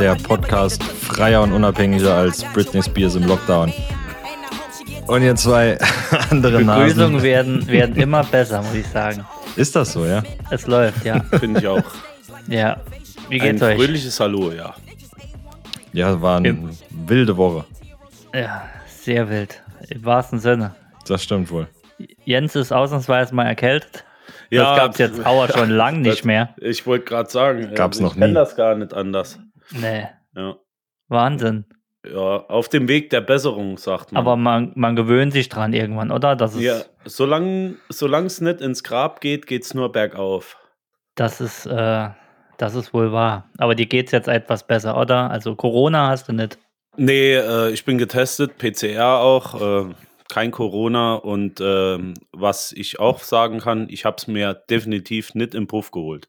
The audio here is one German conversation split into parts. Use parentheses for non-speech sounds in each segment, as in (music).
Der Podcast freier und unabhängiger als Britney Spears im Lockdown. Und ihr zwei (laughs) andere Begrüßungen Nasen. werden, werden immer besser, muss ich sagen. Ist das so, ja? Es läuft, ja. Finde ich auch. Ja. Wie Ein geht's euch? fröhliches Hallo, ja. Ja, war eine wilde Woche. Ja, sehr wild. Im wahrsten Sinne. Das stimmt wohl. Jens ist ausnahmsweise mal erkältet. Ja, das gab's jetzt auch schon (laughs) lang nicht das- mehr. Ich wollte gerade sagen, Gab's noch ich kenn nie. das gar nicht anders. Nee, Ja. Wahnsinn. ja, auf dem Weg der Besserung, sagt man. Aber man, man gewöhnt sich dran irgendwann, oder? Das ist, ja, solange es nicht ins Grab geht, geht's nur bergauf. das ist, äh, das ist wohl wahr. Aber dir geht's jetzt etwas besser, oder? Also Corona hast du nicht. Nee, äh, ich bin getestet, PCR auch, äh, kein Corona und ähm, was ich auch sagen kann, ich habe es mir definitiv nicht im Puff geholt.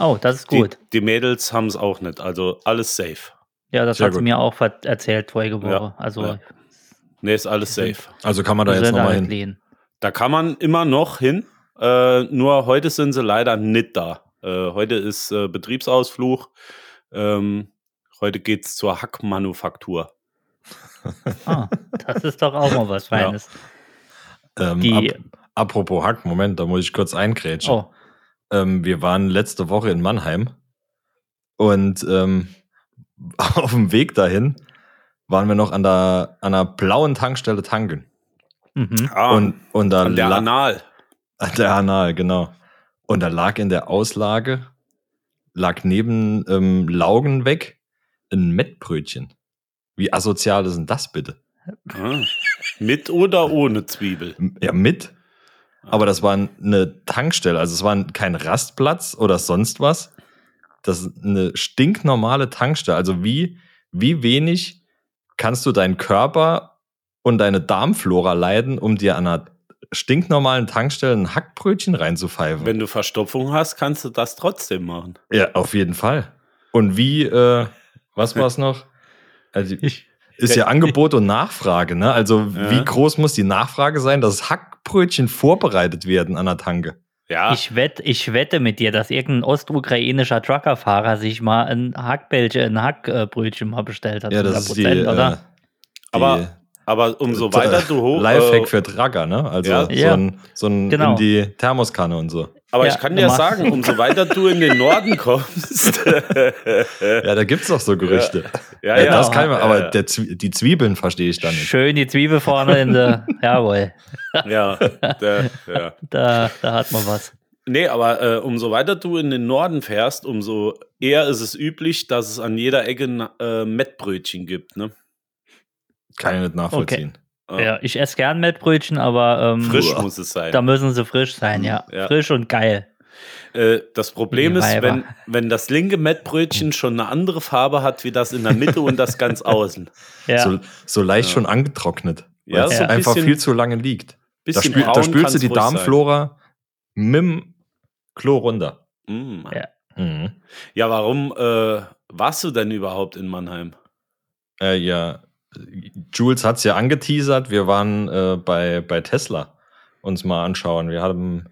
Oh, das ist gut. Die, die Mädels haben es auch nicht, also alles safe. ja, das Sehr hat sie gut. mir auch erzählt vorige Woche. Ja, also ja. Nee, ist alles safe. Also kann man da jetzt nochmal hin. clean. Da kann man immer noch hin. Äh, nur heute sind sie leider nicht da. Äh, heute ist äh, Betriebsausflug. Ähm, heute geht's zur Hackmanufaktur. (laughs) Ah, das ist doch auch mal was Feines. Ähm, Die- ap apropos Hack, Moment, da muss ich kurz eingrätschen. Oh, Ähm, wir waren letzte Woche in Mannheim und ähm, (laughs) auf dem Weg dahin waren wir noch an der, an der blauen Tankstelle tanken. mhm. Ah, und, und da an der Anal. (laughs) An der Anal, genau. Und da lag in der Auslage, lag neben ähm, Laugen weg ein Mettbrötchen. Wie asozial ist denn das bitte? Ah. Mit oder ohne Zwiebel? Ja, mit. Aber das war eine Tankstelle, also es war kein Rastplatz oder sonst was. Das ist eine stinknormale Tankstelle. Also wie, wie wenig kannst du deinen Körper und deine Darmflora leiden, um dir an einer stinknormalen Tankstelle ein Hackbrötchen reinzupfeifen? Wenn du Verstopfung hast, kannst du das trotzdem machen. Ja, auf jeden Fall. Und wie, äh, was war es noch? Also, ist ja Angebot und Nachfrage, ne? Also, Ja. wie groß muss die Nachfrage sein, dass Hackbrötchen vorbereitet werden an der Tanke? Ja, Ich, wett, ich wette mit dir, dass irgendein ostukrainischer Truckerfahrer sich mal ein Hackbällchen, ein Hackbrötchen mal bestellt hat. Ja, das ist die, 100%, oder? äh, aber, aber umso die, weiter du hoch. Lifehack äh, für Trucker, ne? Also, Ja. so Ja. ein, so ein Genau. in die Thermoskanne und so. Aber Ja, ich kann dir machst- sagen, umso weiter du in den Norden kommst. (laughs) Ja, da gibt's doch so Gerüchte. ja, Ja, ja. das kann man, Ja, aber ja. der Zwie die Zwiebeln verstehe ich dann nicht. Schön die Zwiebel vorne in der. (laughs) Jawohl, Ja, der, ja. (laughs) da, da hat man was. Nee, aber äh, umso weiter du in den Norden fährst, umso eher ist es üblich, dass es an jeder Ecke äh, Mettbrötchen gibt. Ne? Kann ich nicht nachvollziehen. Ja. Ja, ich esse gern Mettbrötchen, aber ähm, Frisch muss es sein. da müssen sie frisch sein, ja. Ja. Frisch und geil. Äh, das Problem ist, wenn, wenn das linke Mettbrötchen (laughs) schon eine andere Farbe hat wie das in der Mitte und das ganz (laughs) außen. Ja. So, so leicht schon angetrocknet. Ja, weil es so ein einfach bisschen- viel zu lange liegt. Da, Bisschen spül, da spülst du die sein. Darmflora mit dem Klo runter. Mm. Ja. Mhm. Ja, warum äh, warst du denn überhaupt in Mannheim? Äh, ja, Jules hat es ja angeteasert. Wir waren äh, bei, bei Tesla uns mal anschauen. Wir haben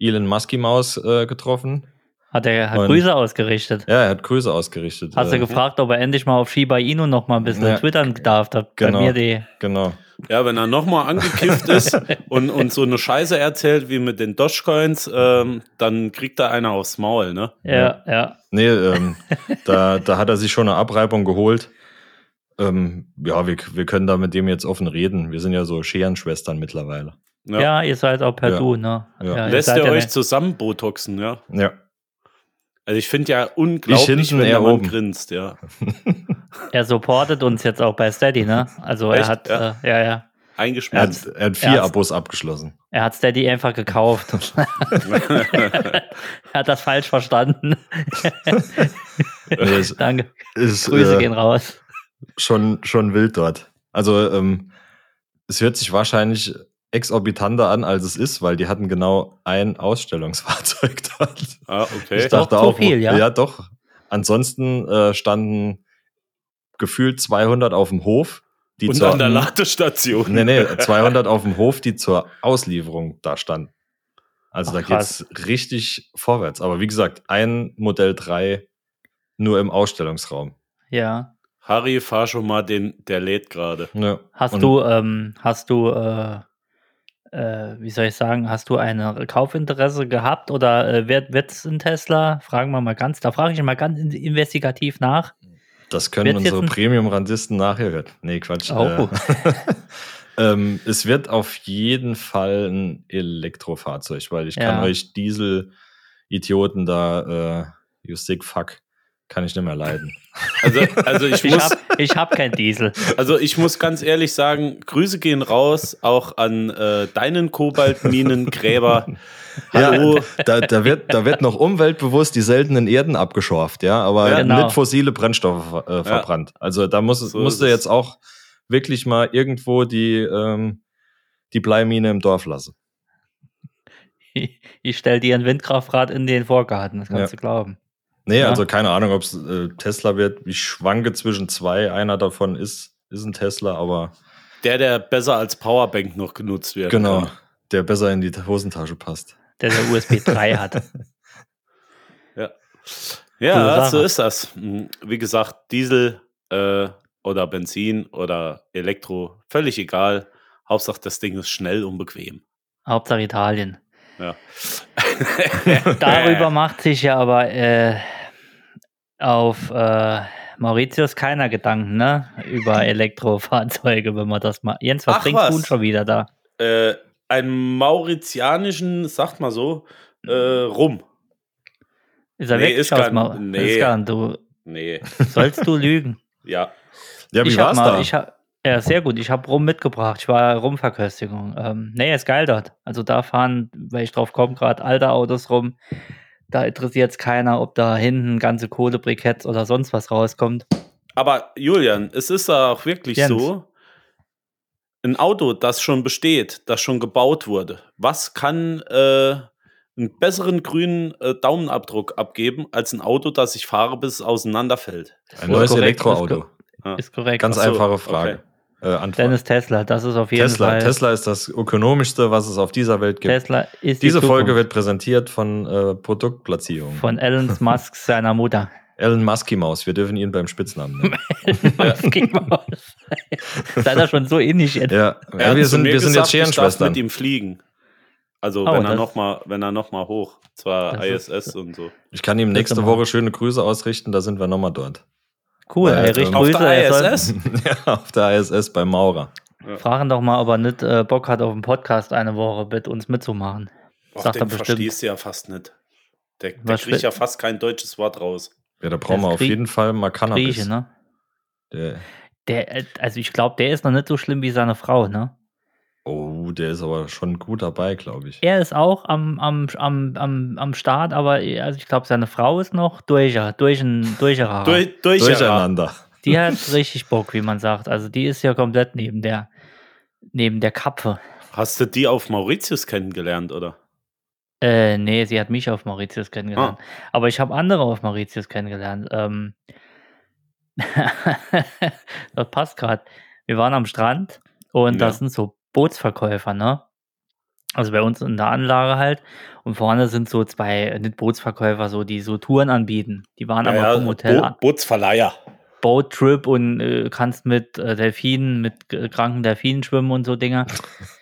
Elon Musky Maus äh, getroffen. Hat er hat Und- Grüße ausgerichtet. Ja, er hat Grüße ausgerichtet. Hast äh, du gefragt, ob er endlich mal auf Shiba Inu noch mal ein bisschen Ja. twittern darf? Da Genau. Bei mir die. Genau. Ja, wenn er nochmal angekifft ist (laughs) und, und so eine Scheiße erzählt wie mit den Dogecoins, ähm, dann kriegt er einer aufs Maul, ne? Ja, ja. Nee, ähm, da, da hat er sich schon eine Abreibung geholt. Ähm, ja, wir, wir können da mit dem jetzt offen reden. Wir sind ja so Scherenschwestern mittlerweile. Ja. ihr seid auch per Ja. Du, ne? Ja. ihr Lässt ihr ja euch zusammen Botoxen, ja? Ja. Also ich finde ja unglaublich, wenn er der Mann oben. grinst, ja. (laughs) Er supportet uns jetzt auch bei Steady, ne? Also er Echt? hat, Ja. ja. Äh, ja, ja. Er Eingeschmiert. hat, er hat vier Er Abos abgeschlossen. Er hat Steady einfach gekauft. (laughs) (laughs) er hat das falsch verstanden. Danke. ist, Grüße äh, gehen raus. Schon, schon wild dort. Also, ähm, es hört sich wahrscheinlich exorbitanter an, als es ist, weil die hatten genau ein Ausstellungsfahrzeug (laughs) dort. Ah, okay. Ich Doch, dachte so auch, viel, ja? ja doch. Ansonsten äh, standen gefühlt 200 auf dem Hof, die Und zur, an der Ladestation. nee, nee, (laughs) 200 auf dem Hof, die zur Auslieferung da standen. Also Ach, da krass. geht's richtig vorwärts. Aber wie gesagt, ein Modell 3 nur im Ausstellungsraum. Ja. Harry, fahr schon mal den, der lädt gerade. Ja. Hast Und- du, ähm, hast du, äh, äh, wie soll ich sagen, hast du ein Kaufinteresse gehabt oder äh, wird es ein Tesla? Fragen wir mal ganz, da frage ich mal ganz in- investigativ nach. Das können Wird's unsere Premium-Randisten nachher hören. Nee, Quatsch. Oh. Äh, (laughs) ähm, es wird auf jeden Fall ein Elektrofahrzeug, weil ich kann Ja. euch Diesel-Idioten da, äh, you sick fuck, kann ich nicht mehr leiden. (laughs) Also, also ich Ich muss, habe ich hab kein Diesel. also ich muss ganz ehrlich sagen, Grüße gehen raus auch an äh, deinen Kobaltminengräber. (laughs) Hallo. Ja, da, da, wird, da wird noch umweltbewusst die seltenen Erden abgeschorft, ja, aber Ja, genau. nicht fossile Brennstoffe äh, verbrannt. Also da muss, So musst du ist es. jetzt auch wirklich mal irgendwo die, ähm, die Bleimine im Dorf lassen. Ich, ich stelle dir ein Windkraftrad in den Vorgarten, das kannst Ja. du glauben. Nee, Ja. also keine Ahnung, ob es äh, Tesla wird. Ich schwanke zwischen zwei. Einer davon ist, ist ein Tesla, aber Der, der besser als Powerbank noch genutzt wird. genau, der besser in die Hosentasche passt. Der der USB 3 (laughs) hat. Ja, ja so ist das. Hm, Wie gesagt, Diesel äh, oder Benzin oder Elektro, völlig egal. Hauptsache, das Ding ist schnell und bequem. Hauptsache Italien. Ja. (laughs) Darüber (laughs) macht sich ja aber äh, auf äh, Mauritius keiner Gedanken, ne? Über (laughs) Elektrofahrzeuge, wenn man das mal. Jens, was Ach, trinkst du was? denn schon wieder da? äh, einen mauritianischen, sagt mal so, äh, Rum. Ist er Nee, wirklich ist aus gar- Mau nee. Ist gar, du Nee, sollst du lügen. (laughs) ja. Ja, wie ich hab war's mal, da? Ich hab, ja, sehr gut. Ich habe Rum mitgebracht. Ich war Rumverköstigung. Ähm, nee, ist geil dort. Also da fahren, weil ich drauf komme, gerade alte Autos rum. Da interessiert es keiner, ob da hinten ganze Kohlebriketts oder sonst was rauskommt. Aber Julian, es ist auch wirklich Jens. so, ein Auto, das schon besteht, das schon gebaut wurde, was kann äh, einen besseren grünen äh, Daumenabdruck abgeben als ein Auto, das ich fahre, bis es auseinanderfällt? Ein neues korrekt, Elektroauto. Ist korrekt. Ganz so, einfache Frage. Äh, Antwort. Dennis Tesla, das ist auf jeden Tesla. Fall. Tesla ist das ökonomischste, was es auf dieser Welt gibt. Tesla ist die Diese Folge Zukunft wird präsentiert von äh, Produktplatzierung. von Elon (laughs) Musk seiner Mutter. Elon Musky Maus. Wir dürfen ihn beim Spitznamen nennen. (laughs) Musk Maus. (laughs) Seid ihr schon so ähnlich jetzt? ja, ja wir sind, wir sind gesagt, jetzt ich darf Scherenschwestern. mit ihm fliegen. Also Oh, wenn er das- noch mal, wenn er noch mal hoch, zwar Das ist- ISS und so. Ich kann ihm nächste. Woche schöne Grüße ausrichten, da sind wir nochmal dort. Cool, Weil, ey, richtig ähm, Auf der Er soll- ISS? (laughs) ja, auf der ISS bei Maurer. Fragen doch mal, ob er nicht äh, Bock hat, auf dem Podcast eine Woche mit uns mitzumachen. Och, Sagt er den bestimmt. verstehst du ja fast nicht. Der, der kriegt will- ja fast kein deutsches Wort raus. Ja, da brauchen wir auf Krieg- jeden Fall mal Cannabis. Grieche, ne? Der, Der, äh, also ich glaube, der ist noch nicht so schlimm wie seine Frau, ne? Der ist aber schon gut dabei, glaube ich. Er ist auch am, am, am, am, am Start, aber also ich glaube, seine Frau ist noch durcher, durch ein, durcherer. Durch, durch Durcheinander. Die hat richtig Bock, wie man sagt. Also die ist ja komplett neben der, neben der Kapfe. Hast du die auf Mauritius kennengelernt, oder? Äh, nee, sie hat mich auf Mauritius kennengelernt. Ah. Aber ich habe andere auf Mauritius kennengelernt. Ähm, (laughs) das passt gerade. Wir waren am Strand und Ja. das sind so Bootsverkäufer, ne? Also bei uns in der Anlage halt. Und vorne sind so zwei, nicht Bootsverkäufer, so, die so Touren anbieten. Die waren aber vom Hotel Bo an. Bootsverleiher. Boat Trip und äh, kannst mit äh, Delfinen, mit äh, kranken Delfinen schwimmen und so Dinger.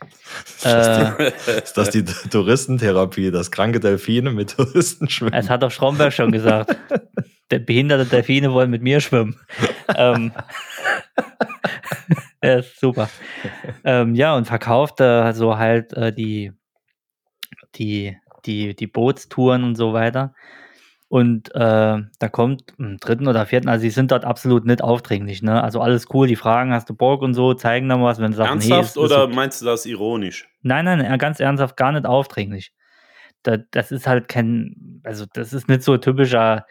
(laughs) äh, Ist das die (laughs) Touristentherapie, dass kranke Delfine mit (laughs) Touristen schwimmen? Es hat doch Stromberg schon gesagt. Der behinderte Delfine wollen mit mir schwimmen. ähm, ja, ist super. Ähm, ja, und verkauft äh, so halt äh, die, die, die, die Bootstouren und so weiter. Und äh, da kommt im dritten oder vierten, also die sind dort absolut nicht aufdringlich, ne? Also alles cool, die fragen, hast du Bock und so, zeigen dann was, wenn sie sagen, Ernsthaft nee, ist oder okay. meinst du das ironisch? Nein, nein, äh, ganz ernsthaft, gar nicht aufdringlich. Da, das ist halt kein, also das ist nicht so typischer,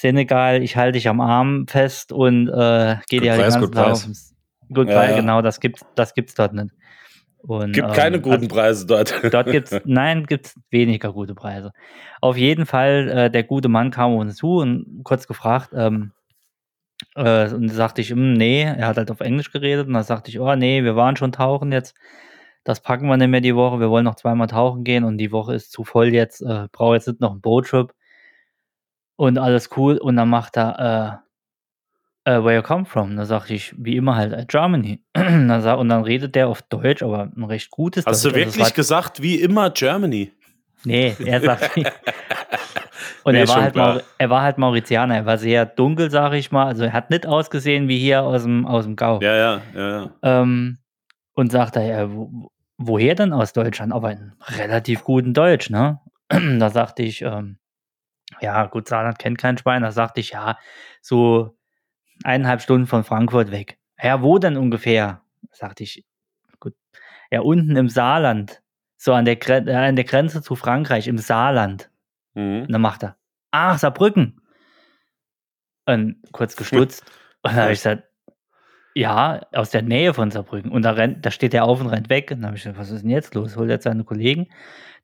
Senegal, ich halte dich am Arm fest und äh, gehe dir halt den price, ganzen Tag price. aufs- Good Ja, genau, das gibt's, das gibt's dort nicht. Und, Gibt ähm, keine guten also, Preise dort. (laughs) Dort gibt's, nein, gibt's weniger gute Preise. Auf jeden Fall, äh, der gute Mann kam uns zu und kurz gefragt, ähm, äh, und sagte ich, hm, nee, er hat halt auf Englisch geredet und da sagte ich, oh nee, wir waren schon tauchen jetzt. Das packen wir nicht mehr die Woche. Wir wollen noch zweimal tauchen gehen und die Woche ist zu voll jetzt. Äh, brauche jetzt nicht noch einen Boattrip. Und alles cool. Und dann macht er, äh, äh, where you come from? Da sagte ich, wie immer halt, äh, Germany. (clears throat) Und dann redet der auf Deutsch, aber ein recht gutes Hast du Deutsch. Also es wirklich war- gesagt, wie immer Germany? Nee, er sagt. (laughs) und Nee, er, war halt. Mauri er war halt Mauritianer. Er war sehr dunkel, sage ich mal. Also er hat nicht ausgesehen wie hier aus dem, aus dem Gau. Ja, ja, ja, ja. Ähm, und sagte, ja, wo, woher denn aus Deutschland? Aber in relativ guten Deutsch, ne? (clears throat) da sagte ich, ähm, ja, gut, Saarland kennt kein Schwein. Da sagte ich, ja, so eineinhalb Stunden von Frankfurt weg. Ja, wo denn ungefähr? Sagte ich, gut, ja, unten im Saarland. So an der, Gren äh, an der Grenze zu Frankreich, im Saarland. Mhm. Und dann macht er, ach, Saarbrücken. Und kurz (laughs) gestutzt. Und dann habe ich gesagt, ja, aus der Nähe von Saarbrücken. Und da, rennt, da steht er auf und rennt weg. Und dann habe ich gesagt, was ist denn jetzt los? Holt jetzt seine Kollegen.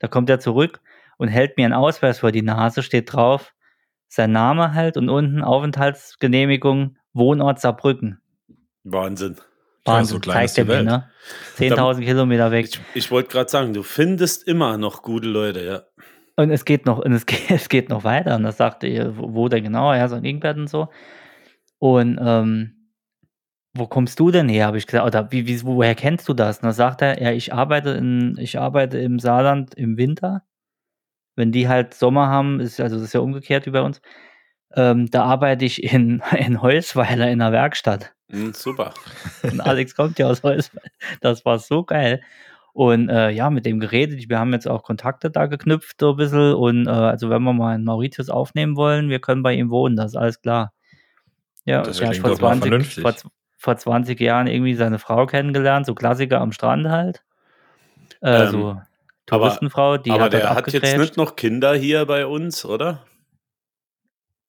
Da kommt er zurück und hält mir einen Ausweis vor die Nase, steht drauf, sein Name halt und unten Aufenthaltsgenehmigung, Wohnort Saarbrücken. Wahnsinn. Ja, Wahnsinn, so klein zeigt er mir, Welt. ne? 10.000 Kilometer weg. Ich, ich wollte gerade sagen, du findest immer noch gute Leute, ja. Und es geht noch, und es (laughs) geht, es geht noch weiter. Und das sagte ihr, wo, wo denn genau? Ja, so in Ingolstadt und so. Und ähm, wo kommst du denn her? Habe ich gesagt, oder wie, wie, woher kennst du das? Und dann sagt er, ja, ich arbeite in, ich arbeite im Saarland im Winter. Wenn die halt Sommer haben, ist, also das ist ja umgekehrt wie bei uns. Ähm, da arbeite ich in, (laughs) in Heusweiler in der Werkstatt. Hm, super. Und Alex kommt ja aus Heusweiler. Das war so geil. Und äh, ja, mit dem geredet. Wir haben jetzt auch Kontakte da geknüpft, so ein bisschen. Und äh, also, wenn wir mal in Mauritius aufnehmen wollen, wir können bei ihm wohnen, das ist alles klar. Ja, Das klingt vor doch mal 20, vernünftig. vor, vor 20 Jahren irgendwie seine Frau kennengelernt, so Klassiker am Strand halt. Äh, Ähm, so Touristenfrau, die Aber hat dort der hat jetzt nicht noch Kinder hier bei uns, oder?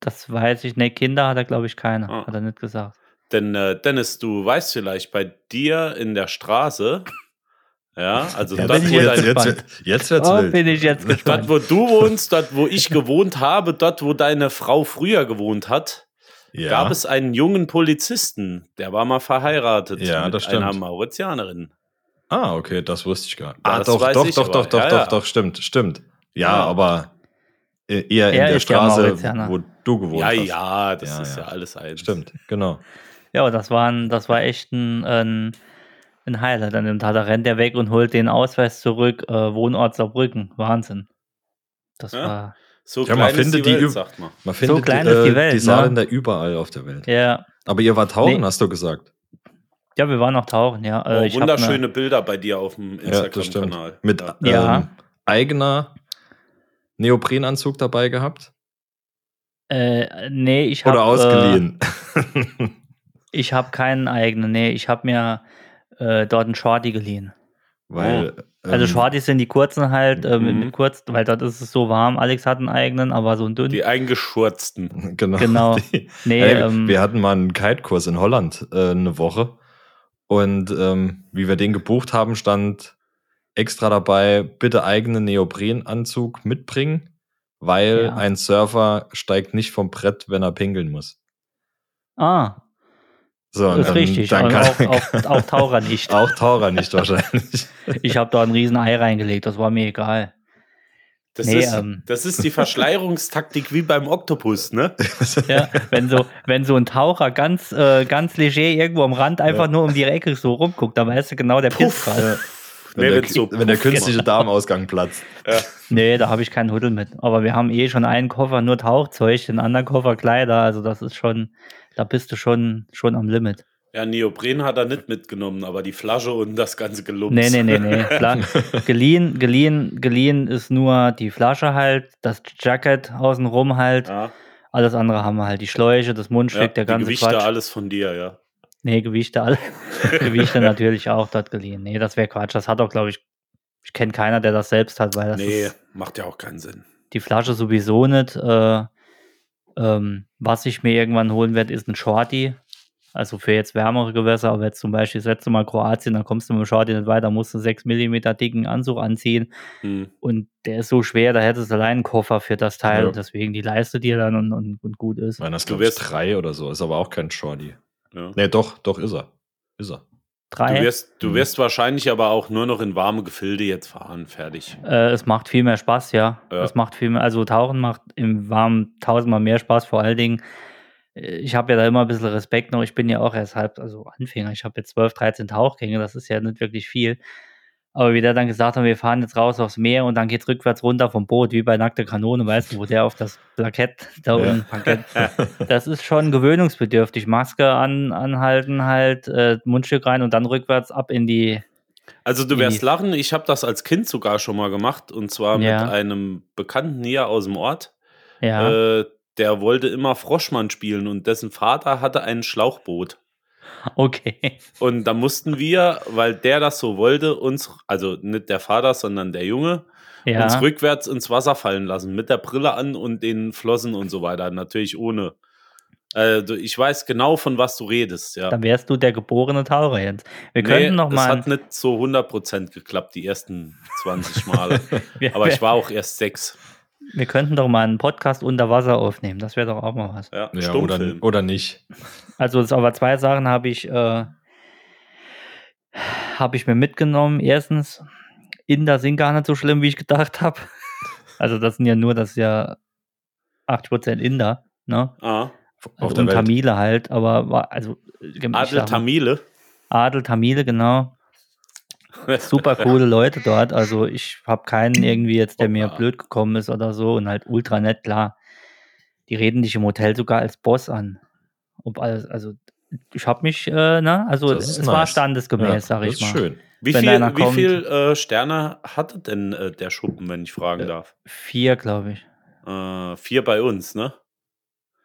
Das weiß ich, ne, Kinder hat er, glaube ich, keine, Ah. hat er nicht gesagt. Denn äh, Dennis, du weißt vielleicht, bei dir in der Straße, ja, (laughs) also Ja, dort, wo jetzt dein, jetzt, jetzt, jetzt wird's Oh, wild. bin ich jetzt dort, gespannt. wo du (laughs) wohnst, dort, wo ich gewohnt habe, dort, wo deine Frau früher gewohnt hat, ja. gab es einen jungen Polizisten, der war mal verheiratet Ja, mit das stimmt. einer Mauritianerin. Ah, okay, das wusste ich gar nicht. Ah, Das doch, doch, doch, aber. doch, doch, Ja, doch, doch, stimmt, stimmt. Ja, Ja. aber e- eher in Er der Straße, Mauritianer. wo du gewohnt Ja, hast. ja, das Ja, ist ja. ja, alles eins. Stimmt, genau. Ja, das war, ein, das war echt ein, ein, ein Highlight an dem Tag. Da rennt er weg und holt den Ausweis zurück. Äh, Wohnort Saarbrücken. Wahnsinn. Das Ja. war. So Ja, man klein ist findet die die Welt, sagt man. Man findet klein äh, ist die Welt, die ne? Saarländer überall auf der Welt. Ja, Aber ihr wart tauchen, Nee. hast du gesagt. Ja wir waren noch tauchen, ja. Äh, Oh, wunderschöne Bilder bei dir auf dem Ja. Instagram-Kanal. Mit Ja. Ja. ähm, eigener Neoprenanzug dabei gehabt? Eine, äh, nee, ich habe. Oder ausgeliehen? Äh, (laughs) ich habe keinen eigenen. Nee, ich habe mir äh, dort einen Shorty geliehen. Weil, Also ähm, Shorties sind die kurzen halt, äh, mit, Mhm. mit kurz, weil dort ist es so warm. Alex hat einen eigenen, aber so einen dünnen. Die eingeschurzten. (laughs) Genau. Genau. Die, Nee, Hey, ähm, wir hatten mal einen Kite-Kurs in Holland äh, eine Woche. Und ähm, wie wir den gebucht haben, stand extra dabei, bitte eigenen Neoprenanzug mitbringen, weil Ja. ein Surfer steigt nicht vom Brett, wenn er pinkeln muss. ah, So, und ist dann, richtig. Dann kann, auch, auch, (laughs) auch Taucher nicht. auch Taucher nicht wahrscheinlich. (laughs) Ich habe da ein riesen Ei reingelegt, das war mir egal. Das, Nee, ist, ähm. das ist die Verschleierungstaktik wie beim Oktopus, ne? (laughs) Ja, wenn so, wenn so ein Taucher ganz, äh, ganz leger irgendwo am Rand einfach Ja. nur um die Ecke so rumguckt, dann weißt du genau, der pisst gerade. Wenn, Nee, der, so wenn der puff künstliche Darmausgang platzt. Nee, da habe ich keinen Huddel mit. Aber wir haben eh schon einen Koffer nur Tauchzeug, den anderen Koffer Kleider. Also das ist schon, da bist du schon, schon am Limit. Ja, Neopren hat er nicht mitgenommen, aber die Flasche und das ganze Gelumps. Nee, nee, nee, nee. Fla (laughs) geliehen, geliehen, geliehen ist nur die Flasche halt, das Jacket außenrum halt. Ja, Alles andere haben wir halt. Die Schläuche, das Mundstück, ja, der ganze Gewichte, Quatsch. alles von dir, ja. Nee, Gewichte alle. (laughs) (laughs) Gewichte natürlich auch dort geliehen. Nee, das wäre Quatsch. Das hat auch, glaube ich, ich kenne keiner, der das selbst hat, weil das Nee, ist macht ja auch keinen Sinn. die Flasche sowieso nicht. Äh, Ähm, was ich mir irgendwann holen werde, ist ein Shorty. Also für jetzt wärmere Gewässer, aber jetzt zum Beispiel das letzte Mal Kroatien, dann kommst du mit dem Shorty nicht weiter, musst du 6 mm dicken Anzug anziehen Hm. und der ist so schwer, da hättest du allein einen Koffer für das Teil Ja. deswegen die leiste dir dann und, und, und gut ist. Du glaube ich, wirst- drei oder so. Ist aber auch kein Shorty. Ja. Nee, doch, doch, ist er. Ist er. Du Drei. wirst, du wirst wahrscheinlich aber auch nur noch in warme Gefilde jetzt fahren, fertig. Äh, es macht viel mehr Spaß, ja. Ja. Es macht viel mehr, also Tauchen macht im Warmen tausendmal mehr Spaß, vor allen Dingen. Ich habe ja da immer ein bisschen Respekt noch. Ich bin ja auch erst halb, also Anfänger. Ich habe jetzt 12, 13 Tauchgänge, das ist ja nicht wirklich viel. Aber wie der dann gesagt hat, wir fahren jetzt raus aufs Meer und dann geht's rückwärts runter vom Boot, wie bei nackter Kanone, weißt du, wo der auf das Plakett da Ja. unten Parkett. (laughs) Das ist schon gewöhnungsbedürftig. Maske an, anhalten, halt, äh, Mundstück rein und dann rückwärts ab in die. Also du wirst lachen, ich habe das als Kind sogar schon mal gemacht und zwar Ja. mit einem Bekannten hier aus dem Ort. Ja, Äh, der wollte immer Froschmann spielen und dessen Vater hatte ein Schlauchboot. okay. Und da mussten wir, weil der das so wollte, uns, also nicht der Vater, sondern der Junge, Ja. uns rückwärts ins Wasser fallen lassen, mit der Brille an und den Flossen und so weiter. Natürlich ohne. Du- ich weiß genau, von was du redest, ja. Dann wärst du der geborene Taucher jetzt. Wir Nee, könnten noch es mal. hat nicht so 100% geklappt, die ersten 20 Male. (laughs) Aber ich war auch erst sechs. Wir könnten doch mal einen Podcast unter Wasser aufnehmen. Das wäre doch auch mal was. Ja, Ja, oder, oder nicht. Also, es aber zwei Sachen habe ich, äh, habe ich mir mitgenommen. Erstens, Inder sind gar nicht so schlimm, wie ich gedacht habe. (laughs) Also, das sind ja nur, das ist ja 80% Inder, ne? Ah, Auf Also, der und Welt. Tamile halt, aber war, also, Adel Tamile. Adel Tamile, genau. (laughs) Super coole Leute dort. Also, ich habe keinen irgendwie jetzt, der mir blöd gekommen ist oder so und halt ultra nett, klar. Die reden dich im Hotel sogar als Boss an. Ob alles, also, ich habe mich, äh, ne, also, Das es ist war nice. standesgemäß, Ja, sag ich das mal. schön. Wie Wenn viel, wie viel äh, Sterne hatte denn äh, der Schuppen, wenn ich fragen Äh, darf? Vier, glaube ich. Äh, vier bei uns, ne?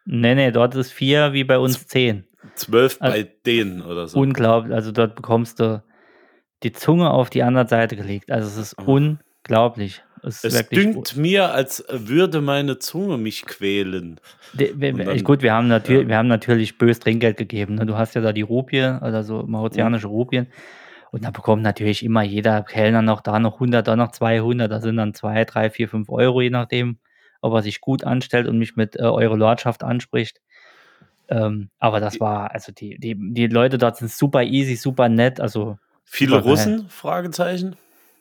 Nee, nee, dort ist vier wie bei uns zehn. Zwölf Also- bei denen oder so. Unglaublich. Also dort bekommst du die Zunge auf die andere Seite gelegt. Also es ist Ah. unglaublich. Es, es dünkt mir, als würde meine Zunge mich quälen. De- wir- dann- gut, wir haben natürlich, ja. wir haben natürlich bös Trinkgeld gegeben. Ne? Du hast ja da die Rupie, oder so mauritianische Mhm. Rupien. Und da bekommt natürlich immer jeder Kellner noch da noch 100, da noch 200. Da sind dann 2, 3, 4, 5 Euro, je nachdem, ob er sich gut anstellt und mich mit äh, Eure Lordschaft anspricht. Ähm, aber das war, also die, die, die Leute dort sind super easy, super nett. Also Viele geil. Russen? Fragezeichen.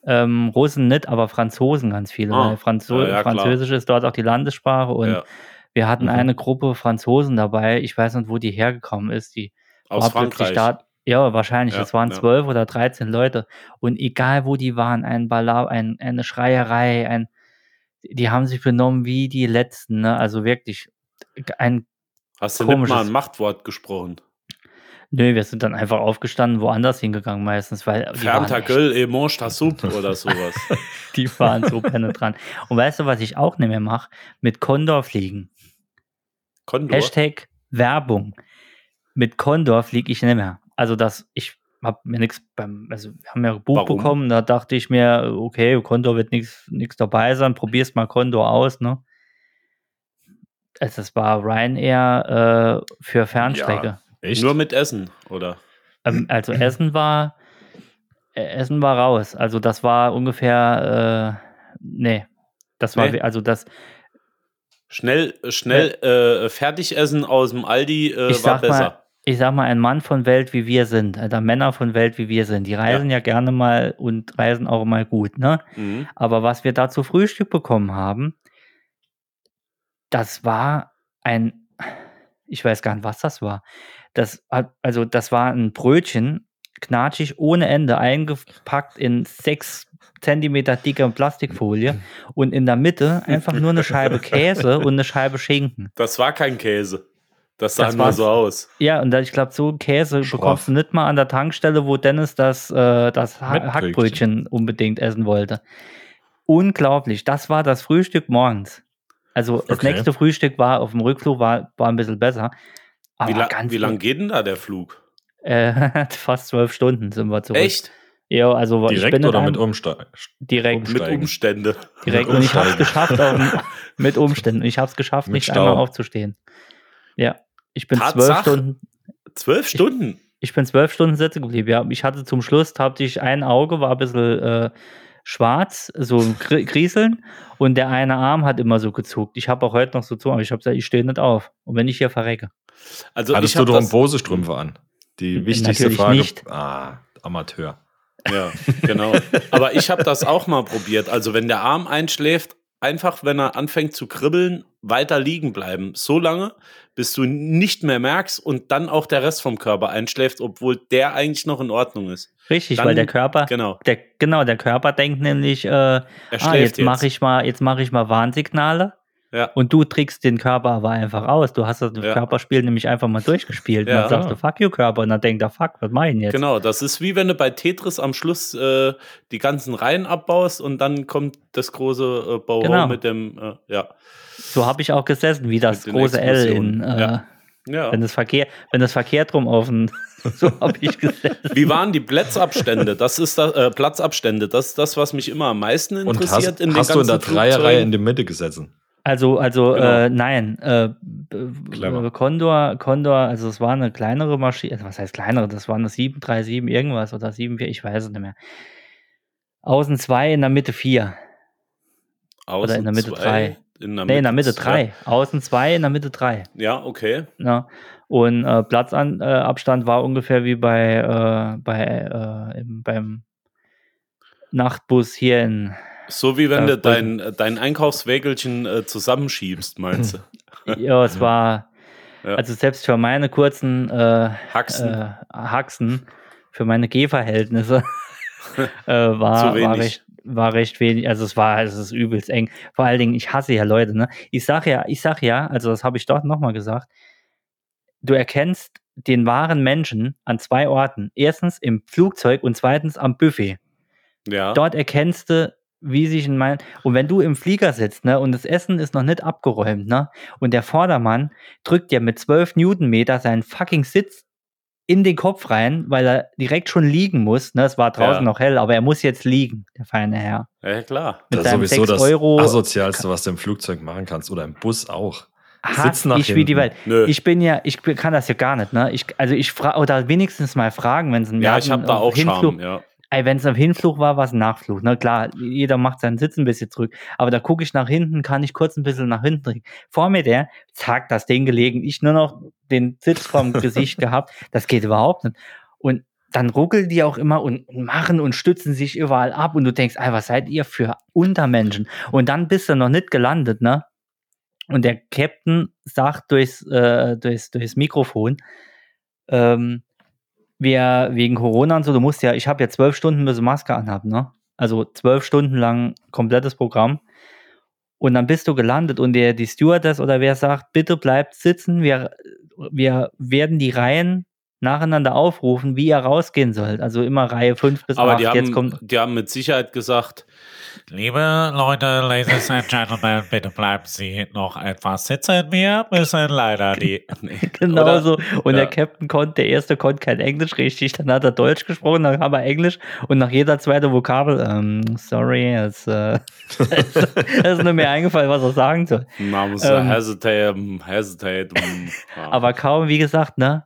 ähm, Russen nicht, aber Franzosen ganz viele. Ah, weil Franzo ja, ja. Französisch ist dort auch die Landessprache und Ja. wir hatten Mhm. eine Gruppe Franzosen dabei. Ich weiß nicht, wo die hergekommen ist. Die Aus Frankreich. Da, ja, wahrscheinlich. Es waren zwölf oder 13 Leute. Und egal, wo die waren, ein Ballab, ein, eine Schreierei, ein, die haben sich benommen wie die Letzten. Ne? Also wirklich ein Hast du nicht mal ein Machtwort gesprochen? Nö, wir sind dann einfach aufgestanden, woanders hingegangen meistens, weil Göll, et mange ta soupe oder sowas. (laughs) die waren so penetrant. Und weißt du, was ich auch nicht mehr mache? Mit Condor fliegen. Kondor. Hashtag Werbung. Mit Condor fliege ich nicht mehr. Also das, ich habe mir nichts beim, also wir haben ja ein Buch Warum? bekommen, da dachte ich mir, okay, Condor wird nichts dabei sein, probier's mal Condor aus, ne? Also das war Ryanair äh, für Fernstrecke. Echt? Nur mit Essen, oder? Ähm, also Essen war äh, Essen war raus. Also das war ungefähr äh, nee. Das war Nee? also das Schnell, schnell äh, Fertigessen aus dem Aldi äh, ich war sag besser. mal, ich sag mal, ein Mann von Welt wie wir sind, also Männer von Welt wie wir sind, die reisen ja, gerne mal und reisen auch mal gut, ne? Mhm. Aber was wir da zu Frühstück bekommen haben, das war ein, ich weiß gar nicht, was das war. Das hat, also das war ein Brötchen, knatschig ohne Ende, eingepackt in sechs Zentimeter dicke Plastikfolie und in der Mitte einfach nur eine Scheibe Käse und eine Scheibe Schinken. Das war kein Käse. Das sah Das nur so aus. Ja, und da, ich glaube, so Käse Schroff. bekommst du nicht mal an der Tankstelle, wo Dennis das, äh, das ha. Hackbrötchen unbedingt essen wollte. Unglaublich. Das war das Frühstück morgens. Also das Okay. nächste Frühstück war auf dem Rückflug war, war ein bisschen besser. Aber Wie, la wie lang geht denn da der Flug? Äh, (laughs) fast zwölf Stunden sind wir zurück. Echt? Ja, also ich Direkt oder mit Umsteigen? direkt, Mit Umsteigen. Umstände. direkt und ich habe es geschafft auf, (laughs) mit Umständen. Ich habe es geschafft, Mit nicht Stau. einmal aufzustehen. Ja, ich bin zwölf Tatsache? Stunden, Zwölf Stunden. ich bin zwölf Stunden sitzen geblieben. Ja, ich hatte zum Schluss, hatte ich ein Auge, war ein bisschen äh, schwarz, so ein (laughs) Grieseln und der eine Arm hat immer so gezuckt. Ich habe auch heute noch so zu, aber ich habe gesagt, ich stehe nicht auf. Und wenn ich hier verrecke. Also Hattest ich du Thrombosestrümpfe an? Die wichtigste Natürlich Frage. nicht. Ah, Amateur. Ja, genau. Aber ich habe das auch mal probiert. Also wenn der Arm einschläft, einfach, wenn er anfängt zu kribbeln, weiter liegen bleiben. So lange, bis du nicht mehr merkst und dann auch der Rest vom Körper einschläft, obwohl der eigentlich noch in Ordnung ist. Richtig, Dann- weil der Körper, Genau. der, genau, der Körper denkt nämlich, äh, ah, jetzt. mache ich mal, jetzt mache ich mal Warnsignale. Ja. Und du trickst den Körper aber einfach aus. Du hast das Ja. Körperspiel nämlich einfach mal durchgespielt. Und Ja. dann sagst du, fuck you, Körper. Und dann denkt er, fuck, was mach ich denn jetzt? Genau, das ist wie wenn du bei Tetris am Schluss äh, die ganzen Reihen abbaust und dann kommt das große äh, Bauhaus Genau. mit dem, äh, ja. So habe ich auch gesessen, wie das große L in, äh, Ja. ja. wenn das Verkehr, wenn das verkehrt rum auf den, (laughs) so habe ich gesessen. Wie waren die Platzabstände? Das ist das, äh, Platzabstände. Das ist das, was mich immer am meisten Und interessiert hast, in den hast du in der ganzen Dreierreihe in die Mitte gesessen? Also, also Genau. äh, nein, äh, Clever. äh, Condor, Condor, also es war eine kleinere Maschine, also was heißt kleinere, das war eine 737 irgendwas oder 74, ich weiß es nicht mehr. Außen zwei, in der Mitte vier. Außen in der Mitte zwei, drei. In der Nee, in der Mitte drei. Außen zwei, in der Mitte drei. Ja, okay. Ja. Und äh, Platzabstand äh, war ungefähr wie bei, äh, bei äh, im, beim Nachtbus hier in. So wie wenn Ja, du dein, dein Einkaufswägelchen äh, zusammenschiebst, meinst du? (laughs) Ja, es war. Ja. Also selbst für meine kurzen äh, Haxen. äh, Haxen, für meine Gehverhältnisse, (laughs) äh, war, war, recht, war recht wenig. Also es war, es ist übelst eng. Vor allen Dingen, ich hasse ja Leute, ne? Ich sag ja, ich sag ja, also das habe ich dort nochmal gesagt, du erkennst den wahren Menschen an zwei Orten. Erstens im Flugzeug und zweitens am Buffet. ja. Dort erkennst du, wie sich in meinen. Und wenn du im Flieger sitzt, ne, und das Essen ist noch nicht abgeräumt, ne, und der Vordermann drückt dir mit 12 Newtonmeter seinen fucking Sitz in den Kopf rein, weil er direkt schon liegen muss. Ne, es war draußen Ja. noch hell, aber er muss jetzt liegen, der feine Herr. ja, klar. Mit das ist sowieso 6 das Euro asozialste, was du im Flugzeug machen kannst. Oder im Bus auch. Sitzen nach ich wie die hinten. Welt. Nö. Ich bin ja, ich kann das ja gar nicht, ne? Ich, also ich frage, oder wenigstens mal fragen, wenn es ein Ja, ich habe da auch Charme, ja. Ey, wenn es am Hinflug war, war es ein Nachflug. Na klar, jeder macht seinen Sitz ein bisschen zurück. Aber da gucke ich nach hinten, kann ich kurz ein bisschen nach hinten drehen. Vor mir der, zack, das Ding gelegen. Ich nur noch den Sitz vom (laughs) Gesicht gehabt. Das geht überhaupt nicht. Und dann ruckeln die auch immer und und machen und stützen sich überall ab. Und du denkst, ey, was seid ihr für Untermenschen? Und dann bist du noch nicht gelandet, ne? Und der Captain sagt durchs, äh, durchs, durchs Mikrofon, ähm, wir wegen Corona und so, du musst ja, ich habe ja zwölf Stunden bis Maske anhaben, ne? Also zwölf Stunden lang komplettes Programm. Und dann bist du gelandet und der, die Stewardess oder wer sagt, bitte bleibt sitzen, wir, wir werden die Reihen nacheinander aufrufen, wie ihr rausgehen sollt. Also immer Reihe 5 bis Aber 8. die Jetzt haben, kommt, die haben mit Sicherheit gesagt, Liebe Leute, Ladies and Gentlemen, (laughs) bitte bleiben Sie noch etwas sitzen. Wir müssen leider die. (laughs) Genau Oder? so. Und Ja. der Captain konnte, der erste konnte kein Englisch richtig, dann hat er Deutsch gesprochen, dann kam er Englisch und nach jeder zweite Vokabel, ähm, sorry, es, äh, (laughs) es ist nicht mehr eingefallen, was er sagen soll. man muss Ähm. hesitate, hesitate. Aber kaum, wie gesagt, ne?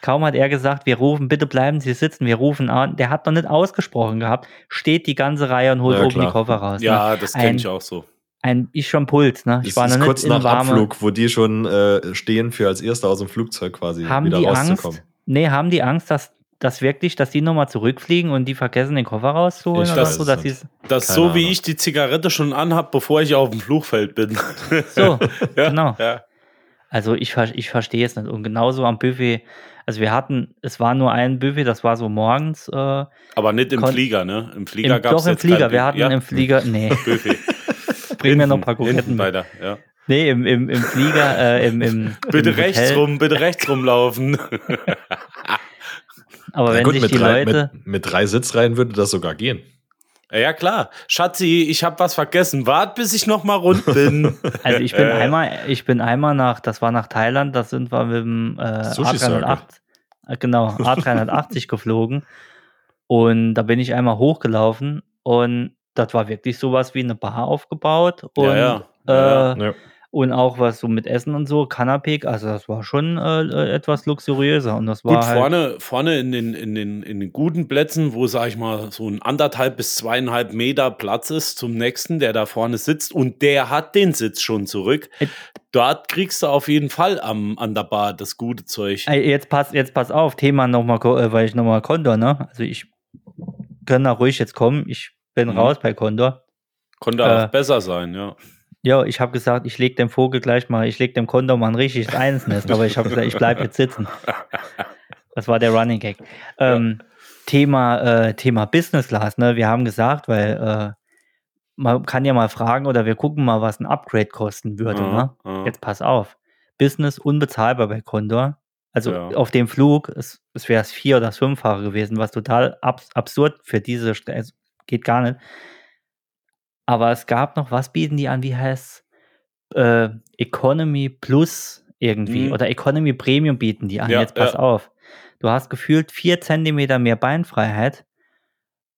Kaum hat er gesagt, wir rufen, bitte bleiben Sie sitzen, wir rufen an. Der hat noch nicht ausgesprochen gehabt, steht die ganze Reihe und holt Ja, oben die klar. Koffer raus. ja, ne? das kenne ich auch so. Ein, ich schon Puls, ne? Ich Das war noch ist nicht kurz in nach warme, Abflug, wo die schon äh, stehen für als Erster aus dem Flugzeug quasi haben wieder die rauszukommen. Angst, nee, haben die Angst, dass, dass wirklich, dass die nochmal zurückfliegen und die vergessen, den Koffer rauszuholen Ich oder weiß so, dass Das ist Keine so, wie Ahnung. ich die Zigarette schon anhab, bevor ich auf dem Flugfeld bin. so, (laughs) ja, genau. Ja. Also ich, ich verstehe es nicht. Und genauso am Buffet, also wir hatten, es war nur ein Buffet, das war so morgens. Äh, Aber nicht im Flieger, ne? Im Flieger gab es doch im jetzt Flieger, wir hatten ja? im Flieger, nee, (laughs) Buffet. bring mir noch ein paar mit. weiter, ja. Nee, im, im, im Flieger, äh, im, im (laughs) Bitte im rechts Hotel. rum, bitte rechts rumlaufen. Aber Na wenn gut, sich mit die drei, Leute, mit, mit drei Sitzreihen würde das sogar gehen. Ja, klar. Schatzi, ich habe was vergessen. Wart, bis ich noch mal rund bin. (laughs) also ich bin Äh. einmal, ich bin einmal nach, das war nach Thailand, da sind wir mit dem äh, Sushi Circle. A380, äh, genau, (laughs) A380 geflogen. Und da bin ich einmal hochgelaufen und das war wirklich sowas wie eine Bar aufgebaut. Und, Ja, ja. Ja, Äh, Ja. Und auch was so mit Essen und so, Kanapé, also das war schon äh, äh, etwas luxuriöser. Und das war Gut, halt, vorne, vorne in, den, in, den, in den guten Plätzen, wo, sag ich mal, so ein anderthalb bis zweieinhalb Meter Platz ist zum nächsten, der da vorne sitzt und der hat den Sitz schon zurück. Äh, Dort kriegst du auf jeden Fall am, an der Bar das gute Zeug. Jetzt pass, jetzt pass auf, Thema nochmal, äh, weil ich nochmal Condor, ne? Also ich kann da ruhig jetzt kommen. Ich bin Mhm. raus bei Condor. Konnte äh, auch besser sein, ja. Ja, ich habe gesagt, ich leg dem Vogel gleich mal, ich leg dem Condor mal ein richtiges Einsnest, aber ich habe gesagt, ich bleib jetzt sitzen. Das war der Running Gag. Ähm, Thema, äh, Thema Business Class, ne? Wir haben gesagt, weil äh, man kann ja mal fragen oder wir gucken mal, was ein Upgrade kosten würde, Ja, ne? ja. Jetzt pass auf. Business unbezahlbar bei Condor. Also Ja. auf dem Flug, es, es wäre das vier- oder das fünffache gewesen, was total abs absurd für diese, St- es geht gar nicht. Aber es gab noch, was bieten die an, wie heißt äh, Economy Plus irgendwie Mhm. oder Economy Premium bieten die an. Ja, Jetzt pass ja. auf. Du hast gefühlt vier Zentimeter mehr Beinfreiheit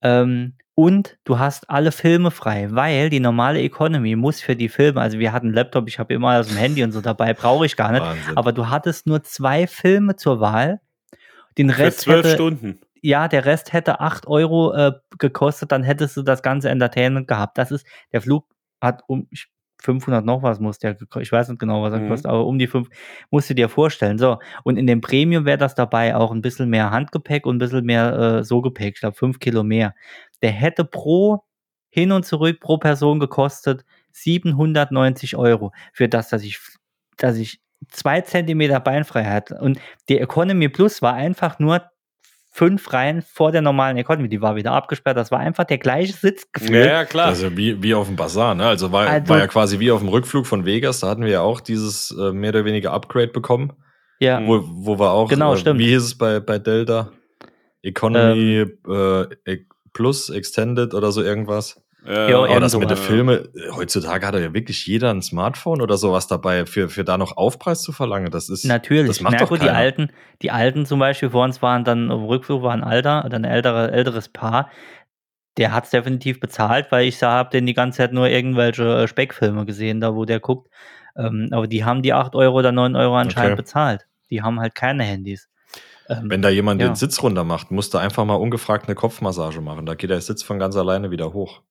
ähm, und du hast alle Filme frei, weil die normale Economy muss für die Filme, also wir hatten einen Laptop, ich habe immer das Handy und so dabei, brauche ich gar nicht, Wahnsinn. aber du hattest nur zwei Filme zur Wahl. Den Für Rest zwölf hätte, Stunden. Ja, der Rest hätte 8 Euro äh, gekostet, dann hättest du das ganze Entertainment gehabt. Das ist, der Flug hat um ich- 500 noch was muss der ich weiß nicht genau, was er Mhm. kostet, aber um die 5, musst du dir vorstellen. So, und in dem Premium wäre das dabei auch ein bisschen mehr Handgepäck und ein bisschen mehr äh, so Gepäck, ich glaube 5 Kilo mehr. Der hätte pro hin und zurück pro Person gekostet 790 Euro für das, dass ich, dass ich zwei Zentimeter Beinfreiheit und die Economy Plus war einfach nur fünf Reihen vor der normalen Economy. Die war wieder abgesperrt. Das war einfach der gleiche Sitz Ja, ja, klar. Also wie, wie auf dem Bazar, ne? Also war, Also- war ja quasi wie auf dem Rückflug von Vegas, da hatten wir ja auch dieses äh, mehr oder weniger Upgrade bekommen, Ja, wo, wo wir auch, Genau, äh, stimmt. wie hieß es bei, bei Delta? Economy äh, e- Plus, Extended oder so irgendwas. Ja, Ja, Aber das mit den. Filmen, äh, heutzutage hat ja wirklich jeder ein Smartphone oder sowas dabei, für, für da noch Aufpreis zu verlangen. Das ist natürlich. Das macht Na doch gut, die alten, die alten zum Beispiel vor uns waren dann auf dem Rückflug war ein alter, oder ein ältere, älteres Paar. Der hat es definitiv bezahlt, weil ich habe den die ganze Zeit nur irgendwelche äh, Speckfilme gesehen, da wo der guckt. Ähm, aber die haben die 8 Euro oder 9 Euro anscheinend Okay. bezahlt. Die haben halt keine Handys. Ähm, Wenn da jemand Ja. den Sitz runter macht, musst du einfach mal ungefragt eine Kopfmassage machen. Da geht der Sitz von ganz alleine wieder hoch.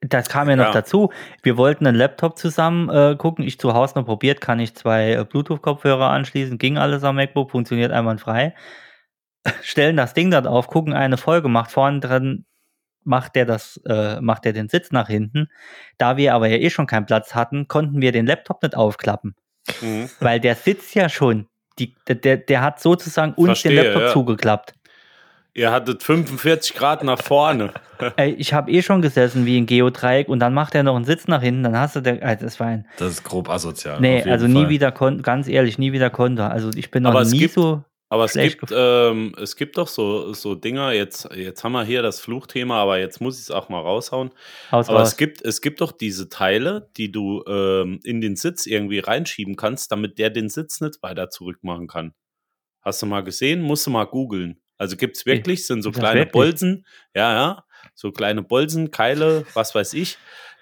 Das kam ja noch Ja. dazu. Wir wollten einen Laptop zusammen äh, gucken. Ich zu Hause noch probiert, kann ich zwei äh, Bluetooth-Kopfhörer anschließen, ging alles am MacBook, funktioniert einwandfrei. (laughs) Stellen das Ding dort auf, gucken eine Folge, macht vorne drin, macht der das, äh, macht der den Sitz nach hinten. Da wir aber ja eh schon keinen Platz hatten, konnten wir den Laptop nicht aufklappen, Mhm. weil der sitzt ja schon. Die, der- der, hat sozusagen uns Verstehe, den Laptop ja. zugeklappt. Ihr hattet 45 Grad nach vorne. (laughs) Ey, ich habe eh schon gesessen wie ein Geodreieck und dann macht er noch einen Sitz nach hinten, dann hast du der, äh, das war ein, Das ist grob asozial. Nee, also nie Fall. wieder, kon ganz ehrlich, nie wieder Konter. Also ich bin noch Aber es nie gibt- so. Aber es gibt, ähm, es gibt doch so, so Dinger, jetzt, jetzt haben wir hier das Fluchthema, aber jetzt muss ich es auch mal raushauen. Haus Aber raus. es gibt, es gibt doch diese Teile, die du ähm, in den Sitz irgendwie reinschieben kannst, damit der den Sitz nicht weiter zurückmachen kann. Hast du mal gesehen? Musst du mal googeln. Also gibt es wirklich, sind so kleine wirklich? Bolzen, ja, ja, so kleine Bolzen, Keile, was weiß ich,